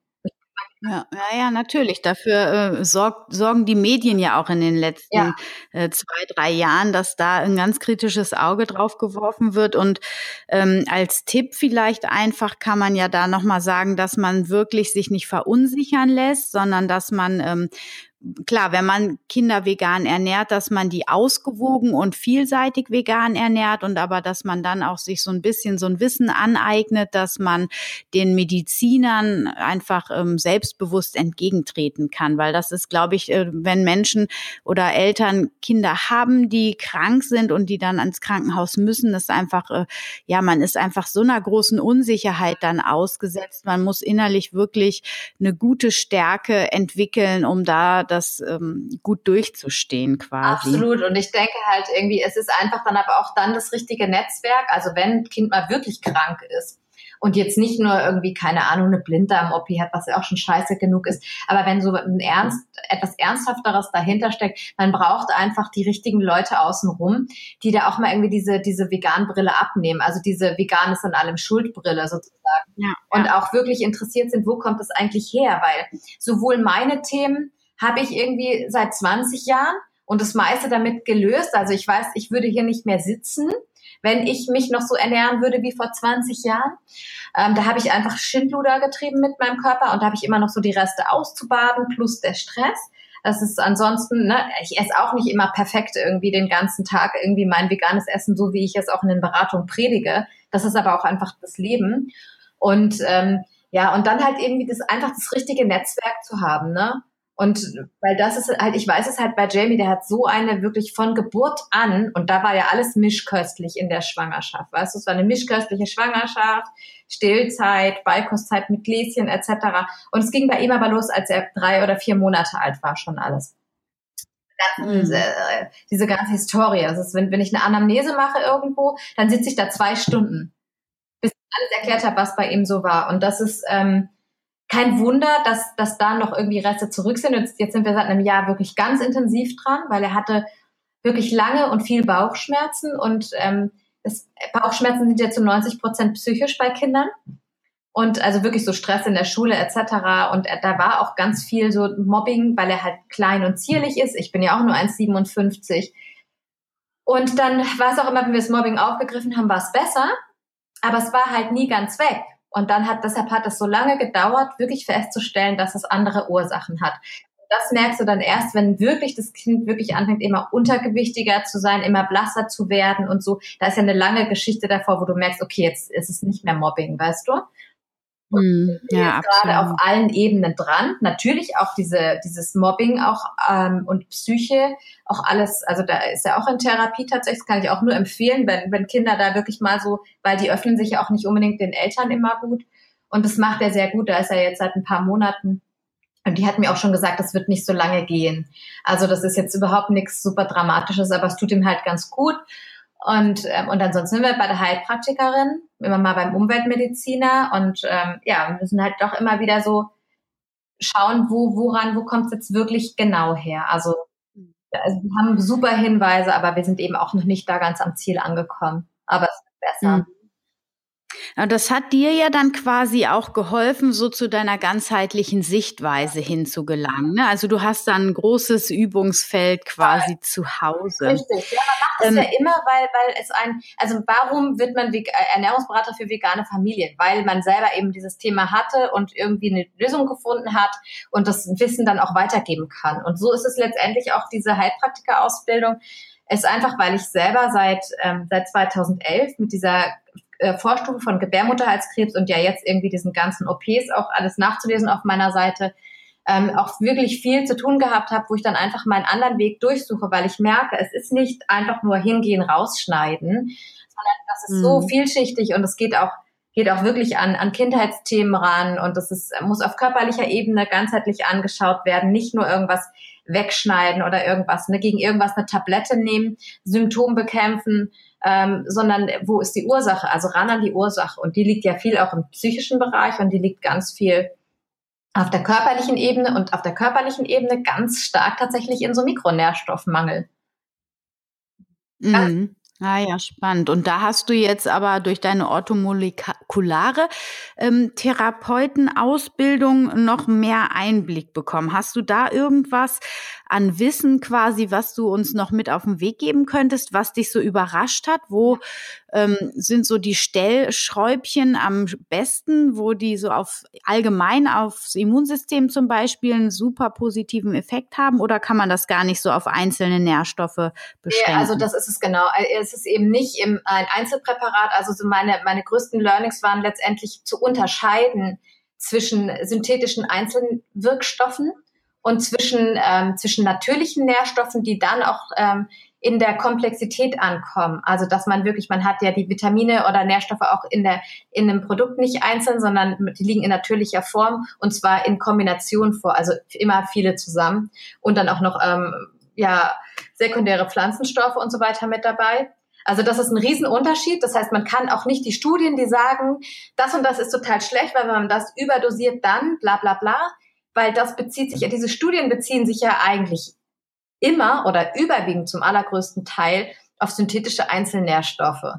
Ja, ja, ja, natürlich. Dafür äh, sorgt, sorgen die Medien ja auch in den letzten ja. äh, zwei, drei Jahren, dass da ein ganz kritisches Auge drauf geworfen wird. Und ähm, als Tipp vielleicht einfach kann man ja da nochmal sagen, dass man wirklich sich nicht verunsichern lässt, sondern dass man ähm, klar, wenn man Kinder vegan ernährt, dass man die ausgewogen und vielseitig vegan ernährt und aber, dass man dann auch sich so ein bisschen so ein Wissen aneignet, dass man den Medizinern einfach ähm, selbstbewusst entgegentreten kann, weil das ist, glaube ich, äh, wenn Menschen oder Eltern Kinder haben, die krank sind und die dann ans Krankenhaus müssen, ist einfach, äh, ja, man ist einfach so einer großen Unsicherheit dann ausgesetzt. Man muss innerlich wirklich eine gute Stärke entwickeln, um da das ähm, gut durchzustehen quasi. Absolut. Und ich denke halt irgendwie, es ist einfach dann aber auch dann das richtige Netzwerk. Also wenn ein Kind mal wirklich krank ist, und jetzt nicht nur irgendwie, keine Ahnung, eine Blinddarm-OP hat, was ja auch schon scheiße genug ist, aber wenn so ein ernst, etwas Ernsthafteres dahinter steckt, man braucht einfach die richtigen Leute außenrum, die da auch mal irgendwie diese, diese Vegan-Brille abnehmen, also diese vegan ist an allem Schuldbrille sozusagen ja, und ja. auch wirklich interessiert sind, wo kommt das eigentlich her, weil sowohl meine Themen habe ich irgendwie seit 20 Jahren und das meiste damit gelöst. Also ich weiß, ich würde hier nicht mehr sitzen, wenn ich mich noch so ernähren würde wie vor 20 Jahren. Ähm, da habe ich einfach Schindluder getrieben mit meinem Körper und da habe ich immer noch so die Reste auszubaden plus der Stress. Das ist ansonsten, ne, ich esse auch nicht immer perfekt irgendwie den ganzen Tag irgendwie mein veganes Essen, so wie ich es auch in den Beratungen predige. Das ist aber auch einfach das Leben. Und ähm, ja, und dann halt irgendwie das einfach das richtige Netzwerk zu haben, ne? Und weil das ist halt, ich weiß es halt bei Jamie, der hat so eine wirklich von Geburt an, und da war ja alles mischköstlich in der Schwangerschaft, weißt du, es war eine mischköstliche Schwangerschaft, Stillzeit, Beikostzeit mit Gläschen etc. Und es ging bei ihm aber los, als er drei oder vier Monate alt war, schon alles. Ganzen, mhm. äh, diese ganze Historie. Also wenn, wenn ich eine Anamnese mache irgendwo, dann sitze ich da zwei Stunden, bis ich alles erklärt habe, was bei ihm so war. Und das ist, ähm, kein Wunder, dass, dass da noch irgendwie Reste zurück sind. Jetzt, jetzt sind wir seit einem Jahr wirklich ganz intensiv dran, weil er hatte wirklich lange und viel Bauchschmerzen und ähm, das, Bauchschmerzen sind ja zu 90 Prozent psychisch bei Kindern und also wirklich so Stress in der Schule etc. Und da war auch ganz viel so Mobbing, weil er halt klein und zierlich ist. Ich bin ja auch nur 1,57. Und dann war es auch immer, wenn wir das Mobbing aufgegriffen haben, war es besser, aber es war halt nie ganz weg. Und dann hat, deshalb hat es so lange gedauert, wirklich festzustellen, dass es andere Ursachen hat. Das merkst du dann erst, wenn wirklich das Kind wirklich anfängt, immer untergewichtiger zu sein, immer blasser zu werden und so. Da ist ja eine lange Geschichte davor, wo du merkst, okay, jetzt ist es nicht mehr Mobbing, weißt du? Mm, ja, gerade auf allen Ebenen dran. Natürlich auch diese, dieses Mobbing auch ähm, und Psyche, auch alles, also da ist ja auch in Therapie tatsächlich, das kann ich auch nur empfehlen, wenn, wenn Kinder da wirklich mal so, weil die öffnen sich ja auch nicht unbedingt den Eltern immer gut. Und das macht er sehr gut, da ist er jetzt seit ein paar Monaten. Und die hat mir auch schon gesagt, das wird nicht so lange gehen. Also das ist jetzt überhaupt nichts super Dramatisches, aber es tut ihm halt ganz gut. Und, ähm, und ansonsten sind wir bei der Heilpraktikerin, immer mal beim Umweltmediziner und ähm, ja, wir müssen halt doch immer wieder so schauen, wo, woran, wo kommt es jetzt wirklich genau her. Also, also wir haben super Hinweise, aber wir sind eben auch noch nicht da ganz am Ziel angekommen. Aber es wird besser. Mhm. Das hat dir ja dann quasi auch geholfen, so zu deiner ganzheitlichen Sichtweise hinzugelangen. Ne? Also du hast dann ein großes Übungsfeld quasi zu Hause. Richtig, ja, man macht das ähm, ja immer, weil, weil es ein, also warum wird man äh, Ernährungsberater für vegane Familien? Weil man selber eben dieses Thema hatte und irgendwie eine Lösung gefunden hat und das Wissen dann auch weitergeben kann. Und so ist es letztendlich auch diese Heilpraktika-Ausbildung. Es ist einfach, weil ich selber seit, ähm, seit 2011 mit dieser äh, Vorstufe von Gebärmutterhalskrebs und ja jetzt irgendwie diesen ganzen OPs auch alles nachzulesen auf meiner Seite, ähm, auch wirklich viel zu tun gehabt habe, wo ich dann einfach meinen anderen Weg durchsuche, weil ich merke, es ist nicht einfach nur hingehen, rausschneiden, sondern das ist mhm. so vielschichtig und es geht auch geht auch wirklich an, an Kindheitsthemen ran und das ist, muss auf körperlicher Ebene ganzheitlich angeschaut werden, nicht nur irgendwas wegschneiden oder irgendwas, ne, gegen irgendwas eine Tablette nehmen, Symptom bekämpfen, ähm, sondern wo ist die Ursache? Also ran an die Ursache. Und die liegt ja viel auch im psychischen Bereich und die liegt ganz viel auf der körperlichen Ebene und auf der körperlichen Ebene ganz stark tatsächlich in so Mikronährstoffmangel. Mhm. Ah ja, spannend. Und da hast du jetzt aber durch deine orthomolekulare ähm, Therapeutenausbildung noch mehr Einblick bekommen. Hast du da irgendwas an Wissen quasi, was du uns noch mit auf den Weg geben könntest, was dich so überrascht hat? Wo ähm, sind so die Stellschräubchen am besten, wo die so auf allgemein aufs Immunsystem zum Beispiel einen super positiven Effekt haben? Oder kann man das gar nicht so auf einzelne Nährstoffe beschränken? Ja, also das ist es genau. Es ist eben nicht im, ein Einzelpräparat. Also so meine, meine größten Learnings waren letztendlich zu unterscheiden zwischen synthetischen Einzelwirkstoffen und zwischen, ähm, zwischen natürlichen Nährstoffen, die dann auch ähm, in der Komplexität ankommen. Also dass man wirklich, man hat ja die Vitamine oder Nährstoffe auch in der in einem Produkt nicht einzeln, sondern die liegen in natürlicher Form und zwar in Kombination vor, also immer viele zusammen und dann auch noch ähm, ja sekundäre Pflanzenstoffe und so weiter mit dabei. Also das ist ein Riesenunterschied. Das heißt, man kann auch nicht die Studien, die sagen, das und das ist total schlecht, weil wenn man das überdosiert, dann bla bla bla, weil das bezieht sich, ja, diese Studien beziehen sich ja eigentlich immer oder überwiegend zum allergrößten Teil auf synthetische Einzelnährstoffe.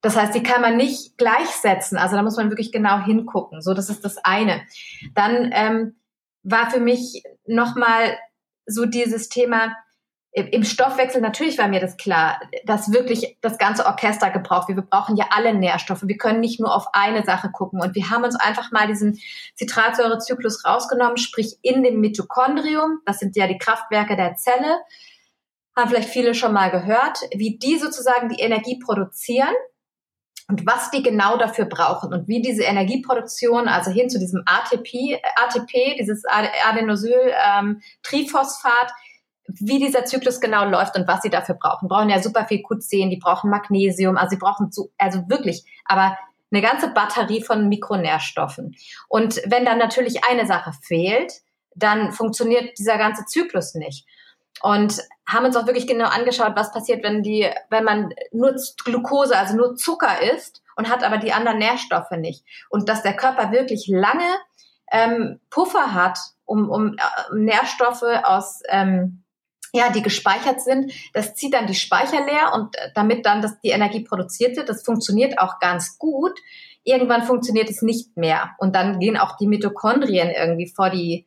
Das heißt, die kann man nicht gleichsetzen. Also da muss man wirklich genau hingucken. So, das ist das eine. Dann ähm, war für mich nochmal so dieses Thema, im Stoffwechsel, natürlich war mir das klar, dass wirklich das ganze Orchester gebraucht wird. Wir brauchen ja alle Nährstoffe. Wir können nicht nur auf eine Sache gucken. Und wir haben uns einfach mal diesen Zitratsäurezyklus rausgenommen, sprich in dem Mitochondrium. Das sind ja die Kraftwerke der Zelle. Haben vielleicht viele schon mal gehört, wie die sozusagen die Energie produzieren und was die genau dafür brauchen und wie diese Energieproduktion, also hin zu diesem ATP, ATP dieses Adenosyl ähm, wie dieser Zyklus genau läuft und was sie dafür brauchen. Die brauchen ja super viel Q10, die brauchen Magnesium, also sie brauchen so, also wirklich, aber eine ganze Batterie von Mikronährstoffen. Und wenn dann natürlich eine Sache fehlt, dann funktioniert dieser ganze Zyklus nicht. Und haben uns auch wirklich genau angeschaut, was passiert, wenn die, wenn man nur Glucose, also nur Zucker isst und hat aber die anderen Nährstoffe nicht. Und dass der Körper wirklich lange ähm, Puffer hat, um, um äh, Nährstoffe aus ähm, ja, die gespeichert sind, das zieht dann die Speicher leer und äh, damit dann das, die Energie produziert wird, das funktioniert auch ganz gut. Irgendwann funktioniert es nicht mehr und dann gehen auch die Mitochondrien irgendwie vor die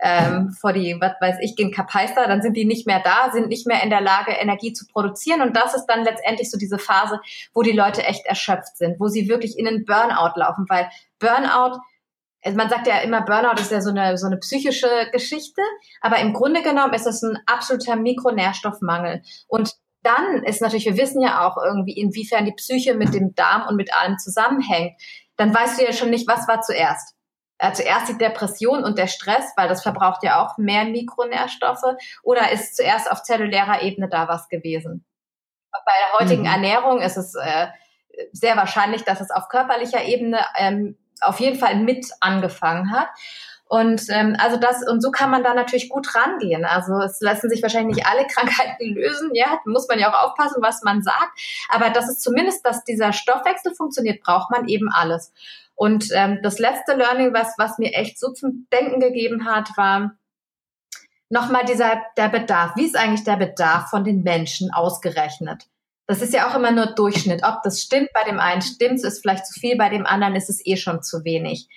ähm, vor die, was weiß ich, gehen Kapeister, dann sind die nicht mehr da, sind nicht mehr in der Lage, Energie zu produzieren. Und das ist dann letztendlich so diese Phase, wo die Leute echt erschöpft sind, wo sie wirklich in einen Burnout laufen, weil Burnout man sagt ja immer, Burnout ist ja so eine, so eine psychische Geschichte, aber im Grunde genommen ist es ein absoluter Mikronährstoffmangel. Und dann ist natürlich, wir wissen ja auch irgendwie, inwiefern die Psyche mit dem Darm und mit allem zusammenhängt. Dann weißt du ja schon nicht, was war zuerst. Äh, zuerst die Depression und der Stress, weil das verbraucht ja auch mehr Mikronährstoffe, oder ist zuerst auf zellulärer Ebene da was gewesen? Bei der heutigen mhm. Ernährung ist es äh, sehr wahrscheinlich, dass es auf körperlicher Ebene ähm, auf jeden Fall mit angefangen hat. Und ähm, also das und so kann man da natürlich gut rangehen. Also es lassen sich wahrscheinlich nicht alle *laughs* Krankheiten lösen. Ja, muss man ja auch aufpassen, was man sagt. Aber das ist zumindest, dass dieser Stoffwechsel funktioniert, braucht man eben alles. Und ähm, das letzte Learning, was was mir echt so zum Denken gegeben hat, war nochmal dieser der Bedarf. Wie ist eigentlich der Bedarf von den Menschen ausgerechnet? Das ist ja auch immer nur Durchschnitt. Ob das stimmt, bei dem einen stimmt, ist vielleicht zu viel, bei dem anderen ist es eh schon zu wenig.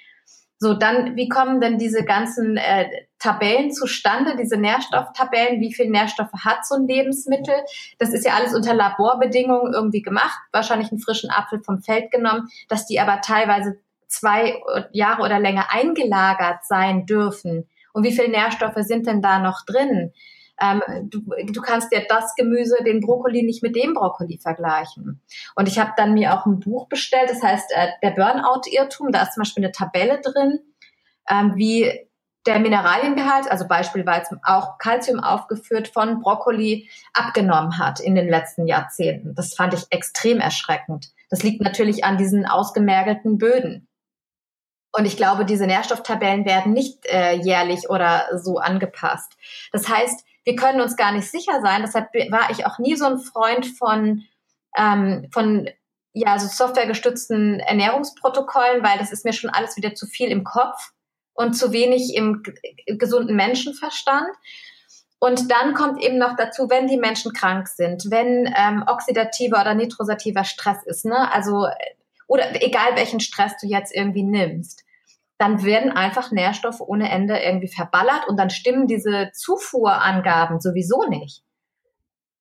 So, dann, wie kommen denn diese ganzen äh, Tabellen zustande, diese Nährstofftabellen? Wie viel Nährstoffe hat so ein Lebensmittel? Das ist ja alles unter Laborbedingungen irgendwie gemacht, wahrscheinlich einen frischen Apfel vom Feld genommen, dass die aber teilweise zwei Jahre oder länger eingelagert sein dürfen. Und wie viele Nährstoffe sind denn da noch drin? Ähm, du, du kannst ja das Gemüse, den Brokkoli nicht mit dem Brokkoli vergleichen. Und ich habe dann mir auch ein Buch bestellt, das heißt äh, der Burnout-Irrtum. Da ist zum Beispiel eine Tabelle drin, ähm, wie der Mineraliengehalt, also beispielsweise auch Kalzium aufgeführt, von Brokkoli abgenommen hat in den letzten Jahrzehnten. Das fand ich extrem erschreckend. Das liegt natürlich an diesen ausgemergelten Böden. Und ich glaube, diese Nährstofftabellen werden nicht äh, jährlich oder so angepasst. Das heißt, wir können uns gar nicht sicher sein. Deshalb war ich auch nie so ein Freund von, ähm, von ja, so softwaregestützten Ernährungsprotokollen, weil das ist mir schon alles wieder zu viel im Kopf und zu wenig im gesunden Menschenverstand. Und dann kommt eben noch dazu, wenn die Menschen krank sind, wenn ähm, oxidativer oder nitrosativer Stress ist, ne? Also oder egal welchen Stress du jetzt irgendwie nimmst, dann werden einfach Nährstoffe ohne Ende irgendwie verballert und dann stimmen diese Zufuhrangaben sowieso nicht.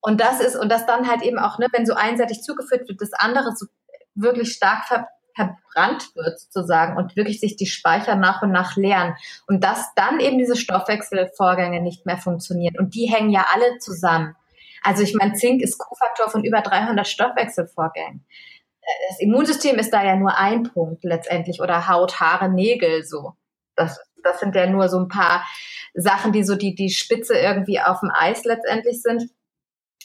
Und das ist, und das dann halt eben auch, ne, wenn so einseitig zugeführt wird, das andere so wirklich stark ver verbrannt wird sozusagen und wirklich sich die Speicher nach und nach leeren und dass dann eben diese Stoffwechselvorgänge nicht mehr funktionieren und die hängen ja alle zusammen. Also ich meine, Zink ist Kofaktor von über 300 Stoffwechselvorgängen das Immunsystem ist da ja nur ein Punkt letztendlich oder Haut, Haare, Nägel so. Das, das sind ja nur so ein paar Sachen, die so die, die Spitze irgendwie auf dem Eis letztendlich sind.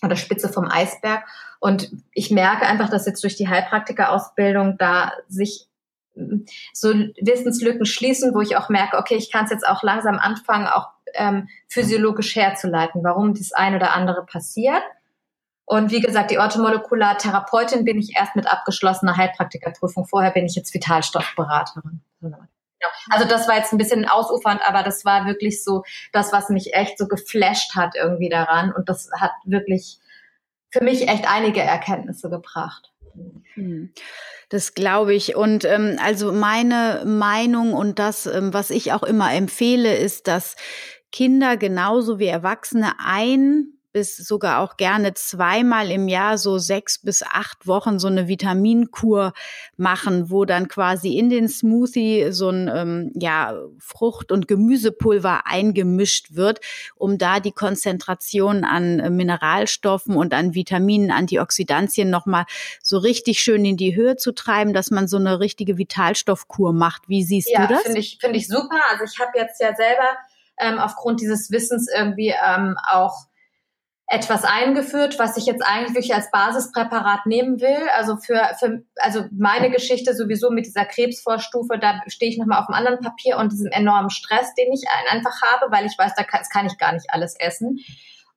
oder Spitze vom Eisberg. Und ich merke einfach, dass jetzt durch die Heilpraktika-Ausbildung da sich so Wissenslücken schließen, wo ich auch merke, okay, ich kann es jetzt auch langsam anfangen, auch ähm, physiologisch herzuleiten, warum das eine oder andere passiert. Und wie gesagt, die Orthomolekulartherapeutin bin ich erst mit abgeschlossener Heilpraktikerprüfung. Vorher bin ich jetzt Vitalstoffberaterin. Also das war jetzt ein bisschen ausufernd, aber das war wirklich so das, was mich echt so geflasht hat irgendwie daran. Und das hat wirklich für mich echt einige Erkenntnisse gebracht. Hm. Das glaube ich. Und ähm, also meine Meinung und das, ähm, was ich auch immer empfehle, ist, dass Kinder genauso wie Erwachsene ein bis sogar auch gerne zweimal im Jahr so sechs bis acht Wochen so eine Vitaminkur machen, wo dann quasi in den Smoothie so ein ähm, ja, Frucht- und Gemüsepulver eingemischt wird, um da die Konzentration an äh, Mineralstoffen und an Vitaminen, Antioxidantien nochmal so richtig schön in die Höhe zu treiben, dass man so eine richtige Vitalstoffkur macht. Wie siehst ja, du das? Finde ich, finde ich super. Also ich habe jetzt ja selber ähm, aufgrund dieses Wissens irgendwie ähm, auch etwas eingeführt, was ich jetzt eigentlich wirklich als Basispräparat nehmen will. Also für, für also meine Geschichte sowieso mit dieser Krebsvorstufe, da stehe ich nochmal auf einem anderen Papier und diesem enormen Stress, den ich einfach habe, weil ich weiß, da kann, das kann ich gar nicht alles essen.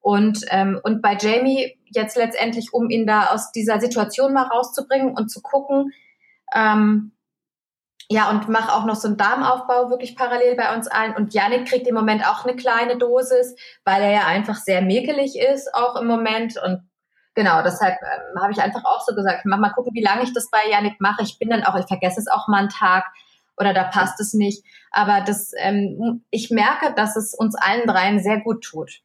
Und, ähm, und bei Jamie jetzt letztendlich, um ihn da aus dieser Situation mal rauszubringen und zu gucken, ähm, ja, und mache auch noch so einen Darmaufbau wirklich parallel bei uns allen. Und Janik kriegt im Moment auch eine kleine Dosis, weil er ja einfach sehr mäkelig ist, auch im Moment. Und genau, deshalb ähm, habe ich einfach auch so gesagt, mach mal gucken, wie lange ich das bei Janik mache. Ich bin dann auch, ich vergesse es auch mal einen Tag oder da passt es nicht. Aber das, ähm, ich merke, dass es uns allen dreien sehr gut tut.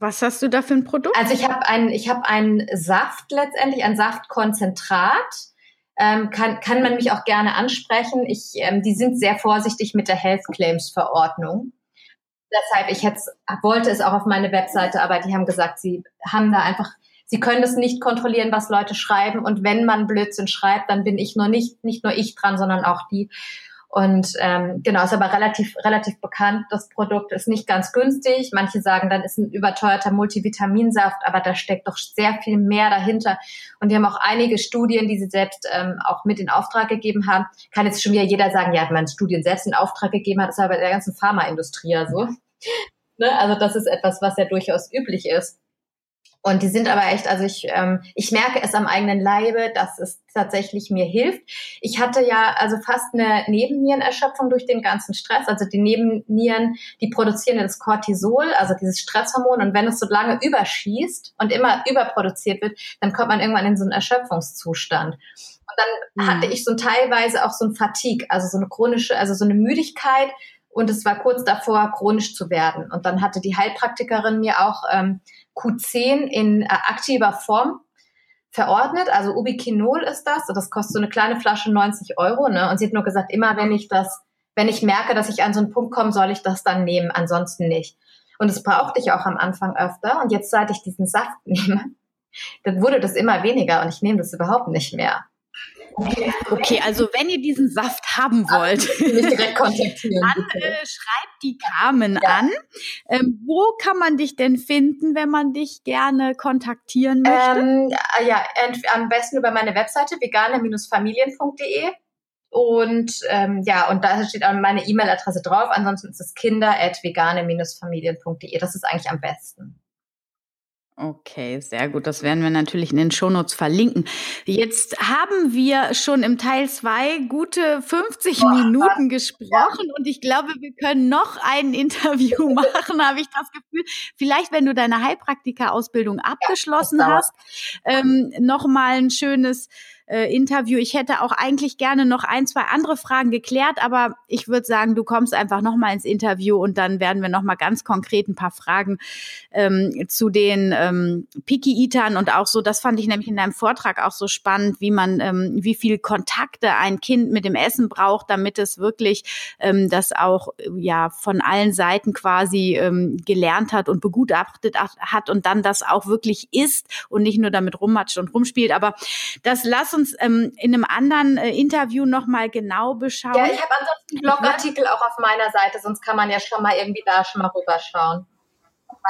Was hast du da für ein Produkt? Also ich habe einen, ich habe einen Saft letztendlich, ein Saftkonzentrat ähm, kann, kann man mich auch gerne ansprechen. Ich, ähm, die sind sehr vorsichtig mit der Health Claims Verordnung. Deshalb, ich jetzt, wollte es auch auf meine Webseite, aber die haben gesagt, sie haben da einfach, sie können es nicht kontrollieren, was Leute schreiben. Und wenn man Blödsinn schreibt, dann bin ich nur nicht, nicht nur ich dran, sondern auch die. Und ähm, genau, ist aber relativ, relativ bekannt. Das Produkt ist nicht ganz günstig. Manche sagen, dann ist ein überteuerter Multivitaminsaft, aber da steckt doch sehr viel mehr dahinter. Und die haben auch einige Studien, die sie selbst ähm, auch mit in Auftrag gegeben haben. Kann jetzt schon wieder jeder sagen, ja, wenn man Studien selbst in Auftrag gegeben hat, ist aber der ganzen Pharmaindustrie ja so. *laughs* ne? Also das ist etwas, was ja durchaus üblich ist. Und die sind aber echt, also ich, ähm, ich merke es am eigenen Leibe, dass es tatsächlich mir hilft. Ich hatte ja also fast eine Nebennierenerschöpfung durch den ganzen Stress. Also die Nebennieren, die produzieren das Cortisol, also dieses Stresshormon. Und wenn es so lange überschießt und immer überproduziert wird, dann kommt man irgendwann in so einen Erschöpfungszustand. Und dann mhm. hatte ich so teilweise auch so ein Fatigue, also so eine chronische, also so eine Müdigkeit. Und es war kurz davor, chronisch zu werden. Und dann hatte die Heilpraktikerin mir auch ähm, Q10 in äh, aktiver Form verordnet. Also Ubiquinol ist das. Das kostet so eine kleine Flasche 90 Euro. Ne? Und sie hat nur gesagt, immer wenn ich das, wenn ich merke, dass ich an so einen Punkt komme, soll ich das dann nehmen, ansonsten nicht. Und das brauchte ich auch am Anfang öfter. Und jetzt, seit ich diesen Saft *laughs* nehme, dann wurde das immer weniger und ich nehme das überhaupt nicht mehr. Okay, also wenn ihr diesen Saft haben wollt, direkt kontaktieren, *laughs* dann äh, schreibt die Carmen ja. an. Ähm, wo kann man dich denn finden, wenn man dich gerne kontaktieren möchte? Ähm, ja, am besten über meine Webseite vegane-familien.de. Und ähm, ja, und da steht auch meine E-Mail-Adresse drauf. Ansonsten ist es kinder.vegane-familien.de. Das ist eigentlich am besten. Okay, sehr gut. Das werden wir natürlich in den Shownotes verlinken. Jetzt haben wir schon im Teil zwei gute 50 Boah, Minuten gesprochen und ich glaube, wir können noch ein Interview *laughs* machen, habe ich das Gefühl. Vielleicht, wenn du deine Heilpraktika-Ausbildung abgeschlossen ja, hast, ähm, noch mal ein schönes äh, Interview. Ich hätte auch eigentlich gerne noch ein, zwei andere Fragen geklärt, aber ich würde sagen, du kommst einfach noch mal ins Interview und dann werden wir noch mal ganz konkret ein paar Fragen ähm, zu den ähm, Piki-Eatern und auch so, das fand ich nämlich in deinem Vortrag auch so spannend, wie man, ähm, wie viel Kontakte ein Kind mit dem Essen braucht, damit es wirklich ähm, das auch ja von allen Seiten quasi ähm, gelernt hat und begutachtet hat und dann das auch wirklich isst und nicht nur damit rummatscht und rumspielt. Aber das lass uns ähm, in einem anderen äh, Interview nochmal genau beschauen. Ja, ich habe ansonsten einen Blogartikel auch auf meiner Seite, sonst kann man ja schon mal irgendwie da schon mal rüberschauen.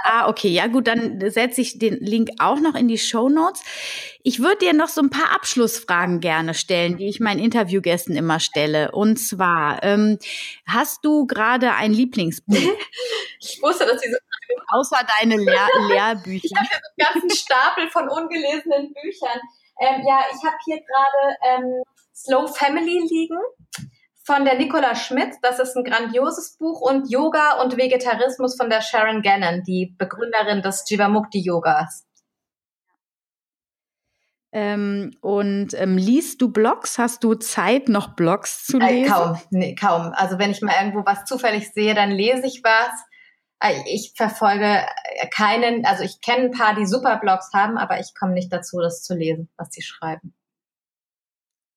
Ah, okay, ja gut, dann setze ich den Link auch noch in die Show Notes. Ich würde dir noch so ein paar Abschlussfragen gerne stellen, die ich meinen Interviewgästen immer stelle. Und zwar, ähm, hast du gerade ein Lieblingsbuch? *laughs* ich wusste, dass diese Außer deine Lehr *laughs* Lehrbücher. Ich habe hier so einen ganzen Stapel von ungelesenen Büchern. Ähm, ja, ich habe hier gerade ähm, Slow Family liegen von der Nicola Schmidt. Das ist ein grandioses Buch und Yoga und Vegetarismus von der Sharon Gannon, die Begründerin des Jivamukti Yogas. Ähm, und ähm, liest du Blogs? Hast du Zeit, noch Blogs zu lesen? Äh, kaum, nee, kaum. Also wenn ich mal irgendwo was zufällig sehe, dann lese ich was. Äh, ich verfolge keinen, also ich kenne ein paar, die super Blogs haben, aber ich komme nicht dazu, das zu lesen, was sie schreiben.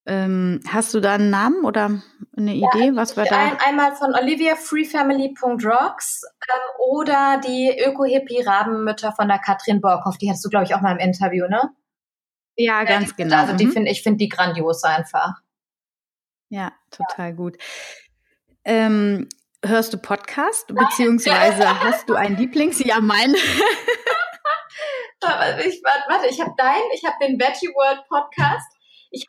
Ähm, hast du da einen Namen oder eine Idee? Ja, was war da? Ein, einmal von Olivia Freefamily.rocks ähm, oder die Öko-Hippie-Rabenmütter von der Katrin Borkhoff. Die hattest du, glaube ich, auch mal im Interview, ne? Ja, ganz die, genau. Also die mhm. finde ich finde die grandios einfach. Ja, total ja. gut. Ähm, hörst du Podcast beziehungsweise *laughs* hast du ein Lieblings? Ja, mein. *laughs* ich, warte, ich habe deinen, ich habe den Veggie World Podcast. Ich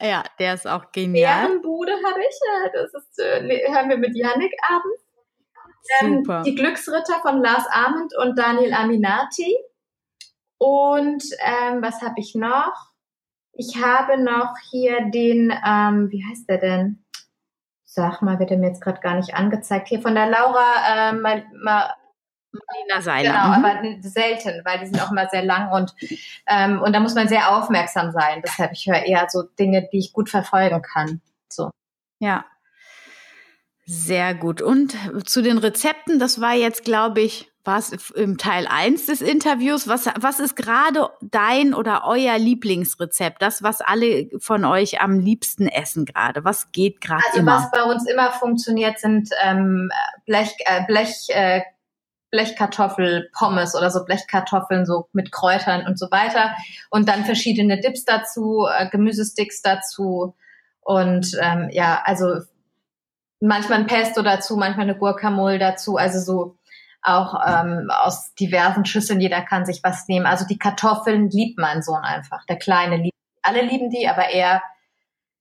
ja, der ist auch genial. Bärenbude habe ich. Das ist, äh, hören wir mit Yannick abends. Ähm, Super. Die Glücksritter von Lars Arment und Daniel Aminati. Und ähm, was habe ich noch? Ich habe noch hier den, ähm, wie heißt der denn? Sag mal, wird er mir jetzt gerade gar nicht angezeigt. Hier von der Laura äh, mal, mal, Marlina Seiler. Genau, mhm. aber selten, weil die sind auch immer sehr lang und, ähm, und da muss man sehr aufmerksam sein. Deshalb, ich höre eher so Dinge, die ich gut verfolgen kann. So. Ja. Sehr gut. Und zu den Rezepten, das war jetzt, glaube ich, was im Teil 1 des Interviews. Was, was ist gerade dein oder euer Lieblingsrezept? Das, was alle von euch am liebsten essen gerade? Was geht gerade also immer? Also was bei uns immer funktioniert, sind ähm, Blech, äh, Blech äh, Blechkartoffel, Pommes oder so Blechkartoffeln so mit Kräutern und so weiter und dann verschiedene Dips dazu, äh, Gemüsesticks dazu und ähm, ja, also manchmal ein Pesto dazu, manchmal eine Guacamole dazu, also so auch ähm, aus diversen Schüsseln, jeder kann sich was nehmen. Also die Kartoffeln liebt mein Sohn einfach, der Kleine liebt, alle lieben die, aber er,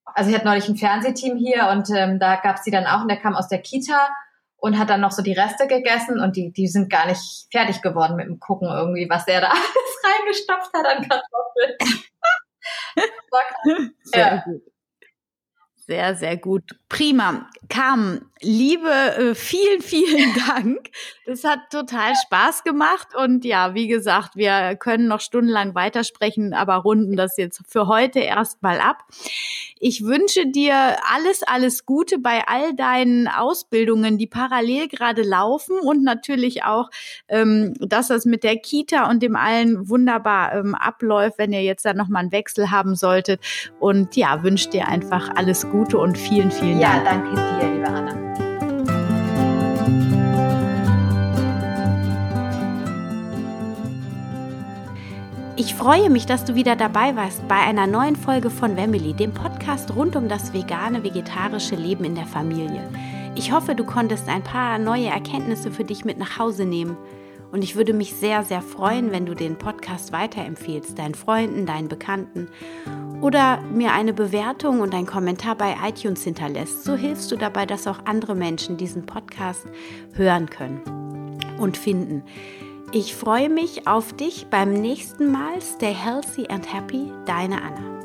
also ich hatte neulich ein Fernsehteam hier und ähm, da gab's die dann auch und der kam aus der Kita und hat dann noch so die Reste gegessen und die, die sind gar nicht fertig geworden mit dem Gucken irgendwie, was der da *laughs* alles reingestopft hat an Kartoffeln. *laughs* Sehr ja. Sehr, sehr gut. Prima. Carmen, liebe, äh, vielen, vielen *laughs* Dank. Das hat total Spaß gemacht. Und ja, wie gesagt, wir können noch stundenlang weitersprechen, aber runden das jetzt für heute erstmal ab. Ich wünsche dir alles, alles Gute bei all deinen Ausbildungen, die parallel gerade laufen und natürlich auch, ähm, dass das mit der Kita und dem allen wunderbar ähm, abläuft, wenn ihr jetzt da nochmal einen Wechsel haben solltet. Und ja, wünsche dir einfach alles Gute und vielen, vielen Dank. Ja, danke dir, liebe Anna. Ich freue mich, dass du wieder dabei warst bei einer neuen Folge von Wemily, dem Podcast rund um das vegane, vegetarische Leben in der Familie. Ich hoffe, du konntest ein paar neue Erkenntnisse für dich mit nach Hause nehmen. Und ich würde mich sehr, sehr freuen, wenn du den Podcast weiterempfehlst, deinen Freunden, deinen Bekannten oder mir eine Bewertung und einen Kommentar bei iTunes hinterlässt. So hilfst du dabei, dass auch andere Menschen diesen Podcast hören können und finden. Ich freue mich auf dich beim nächsten Mal. Stay healthy and happy, deine Anna.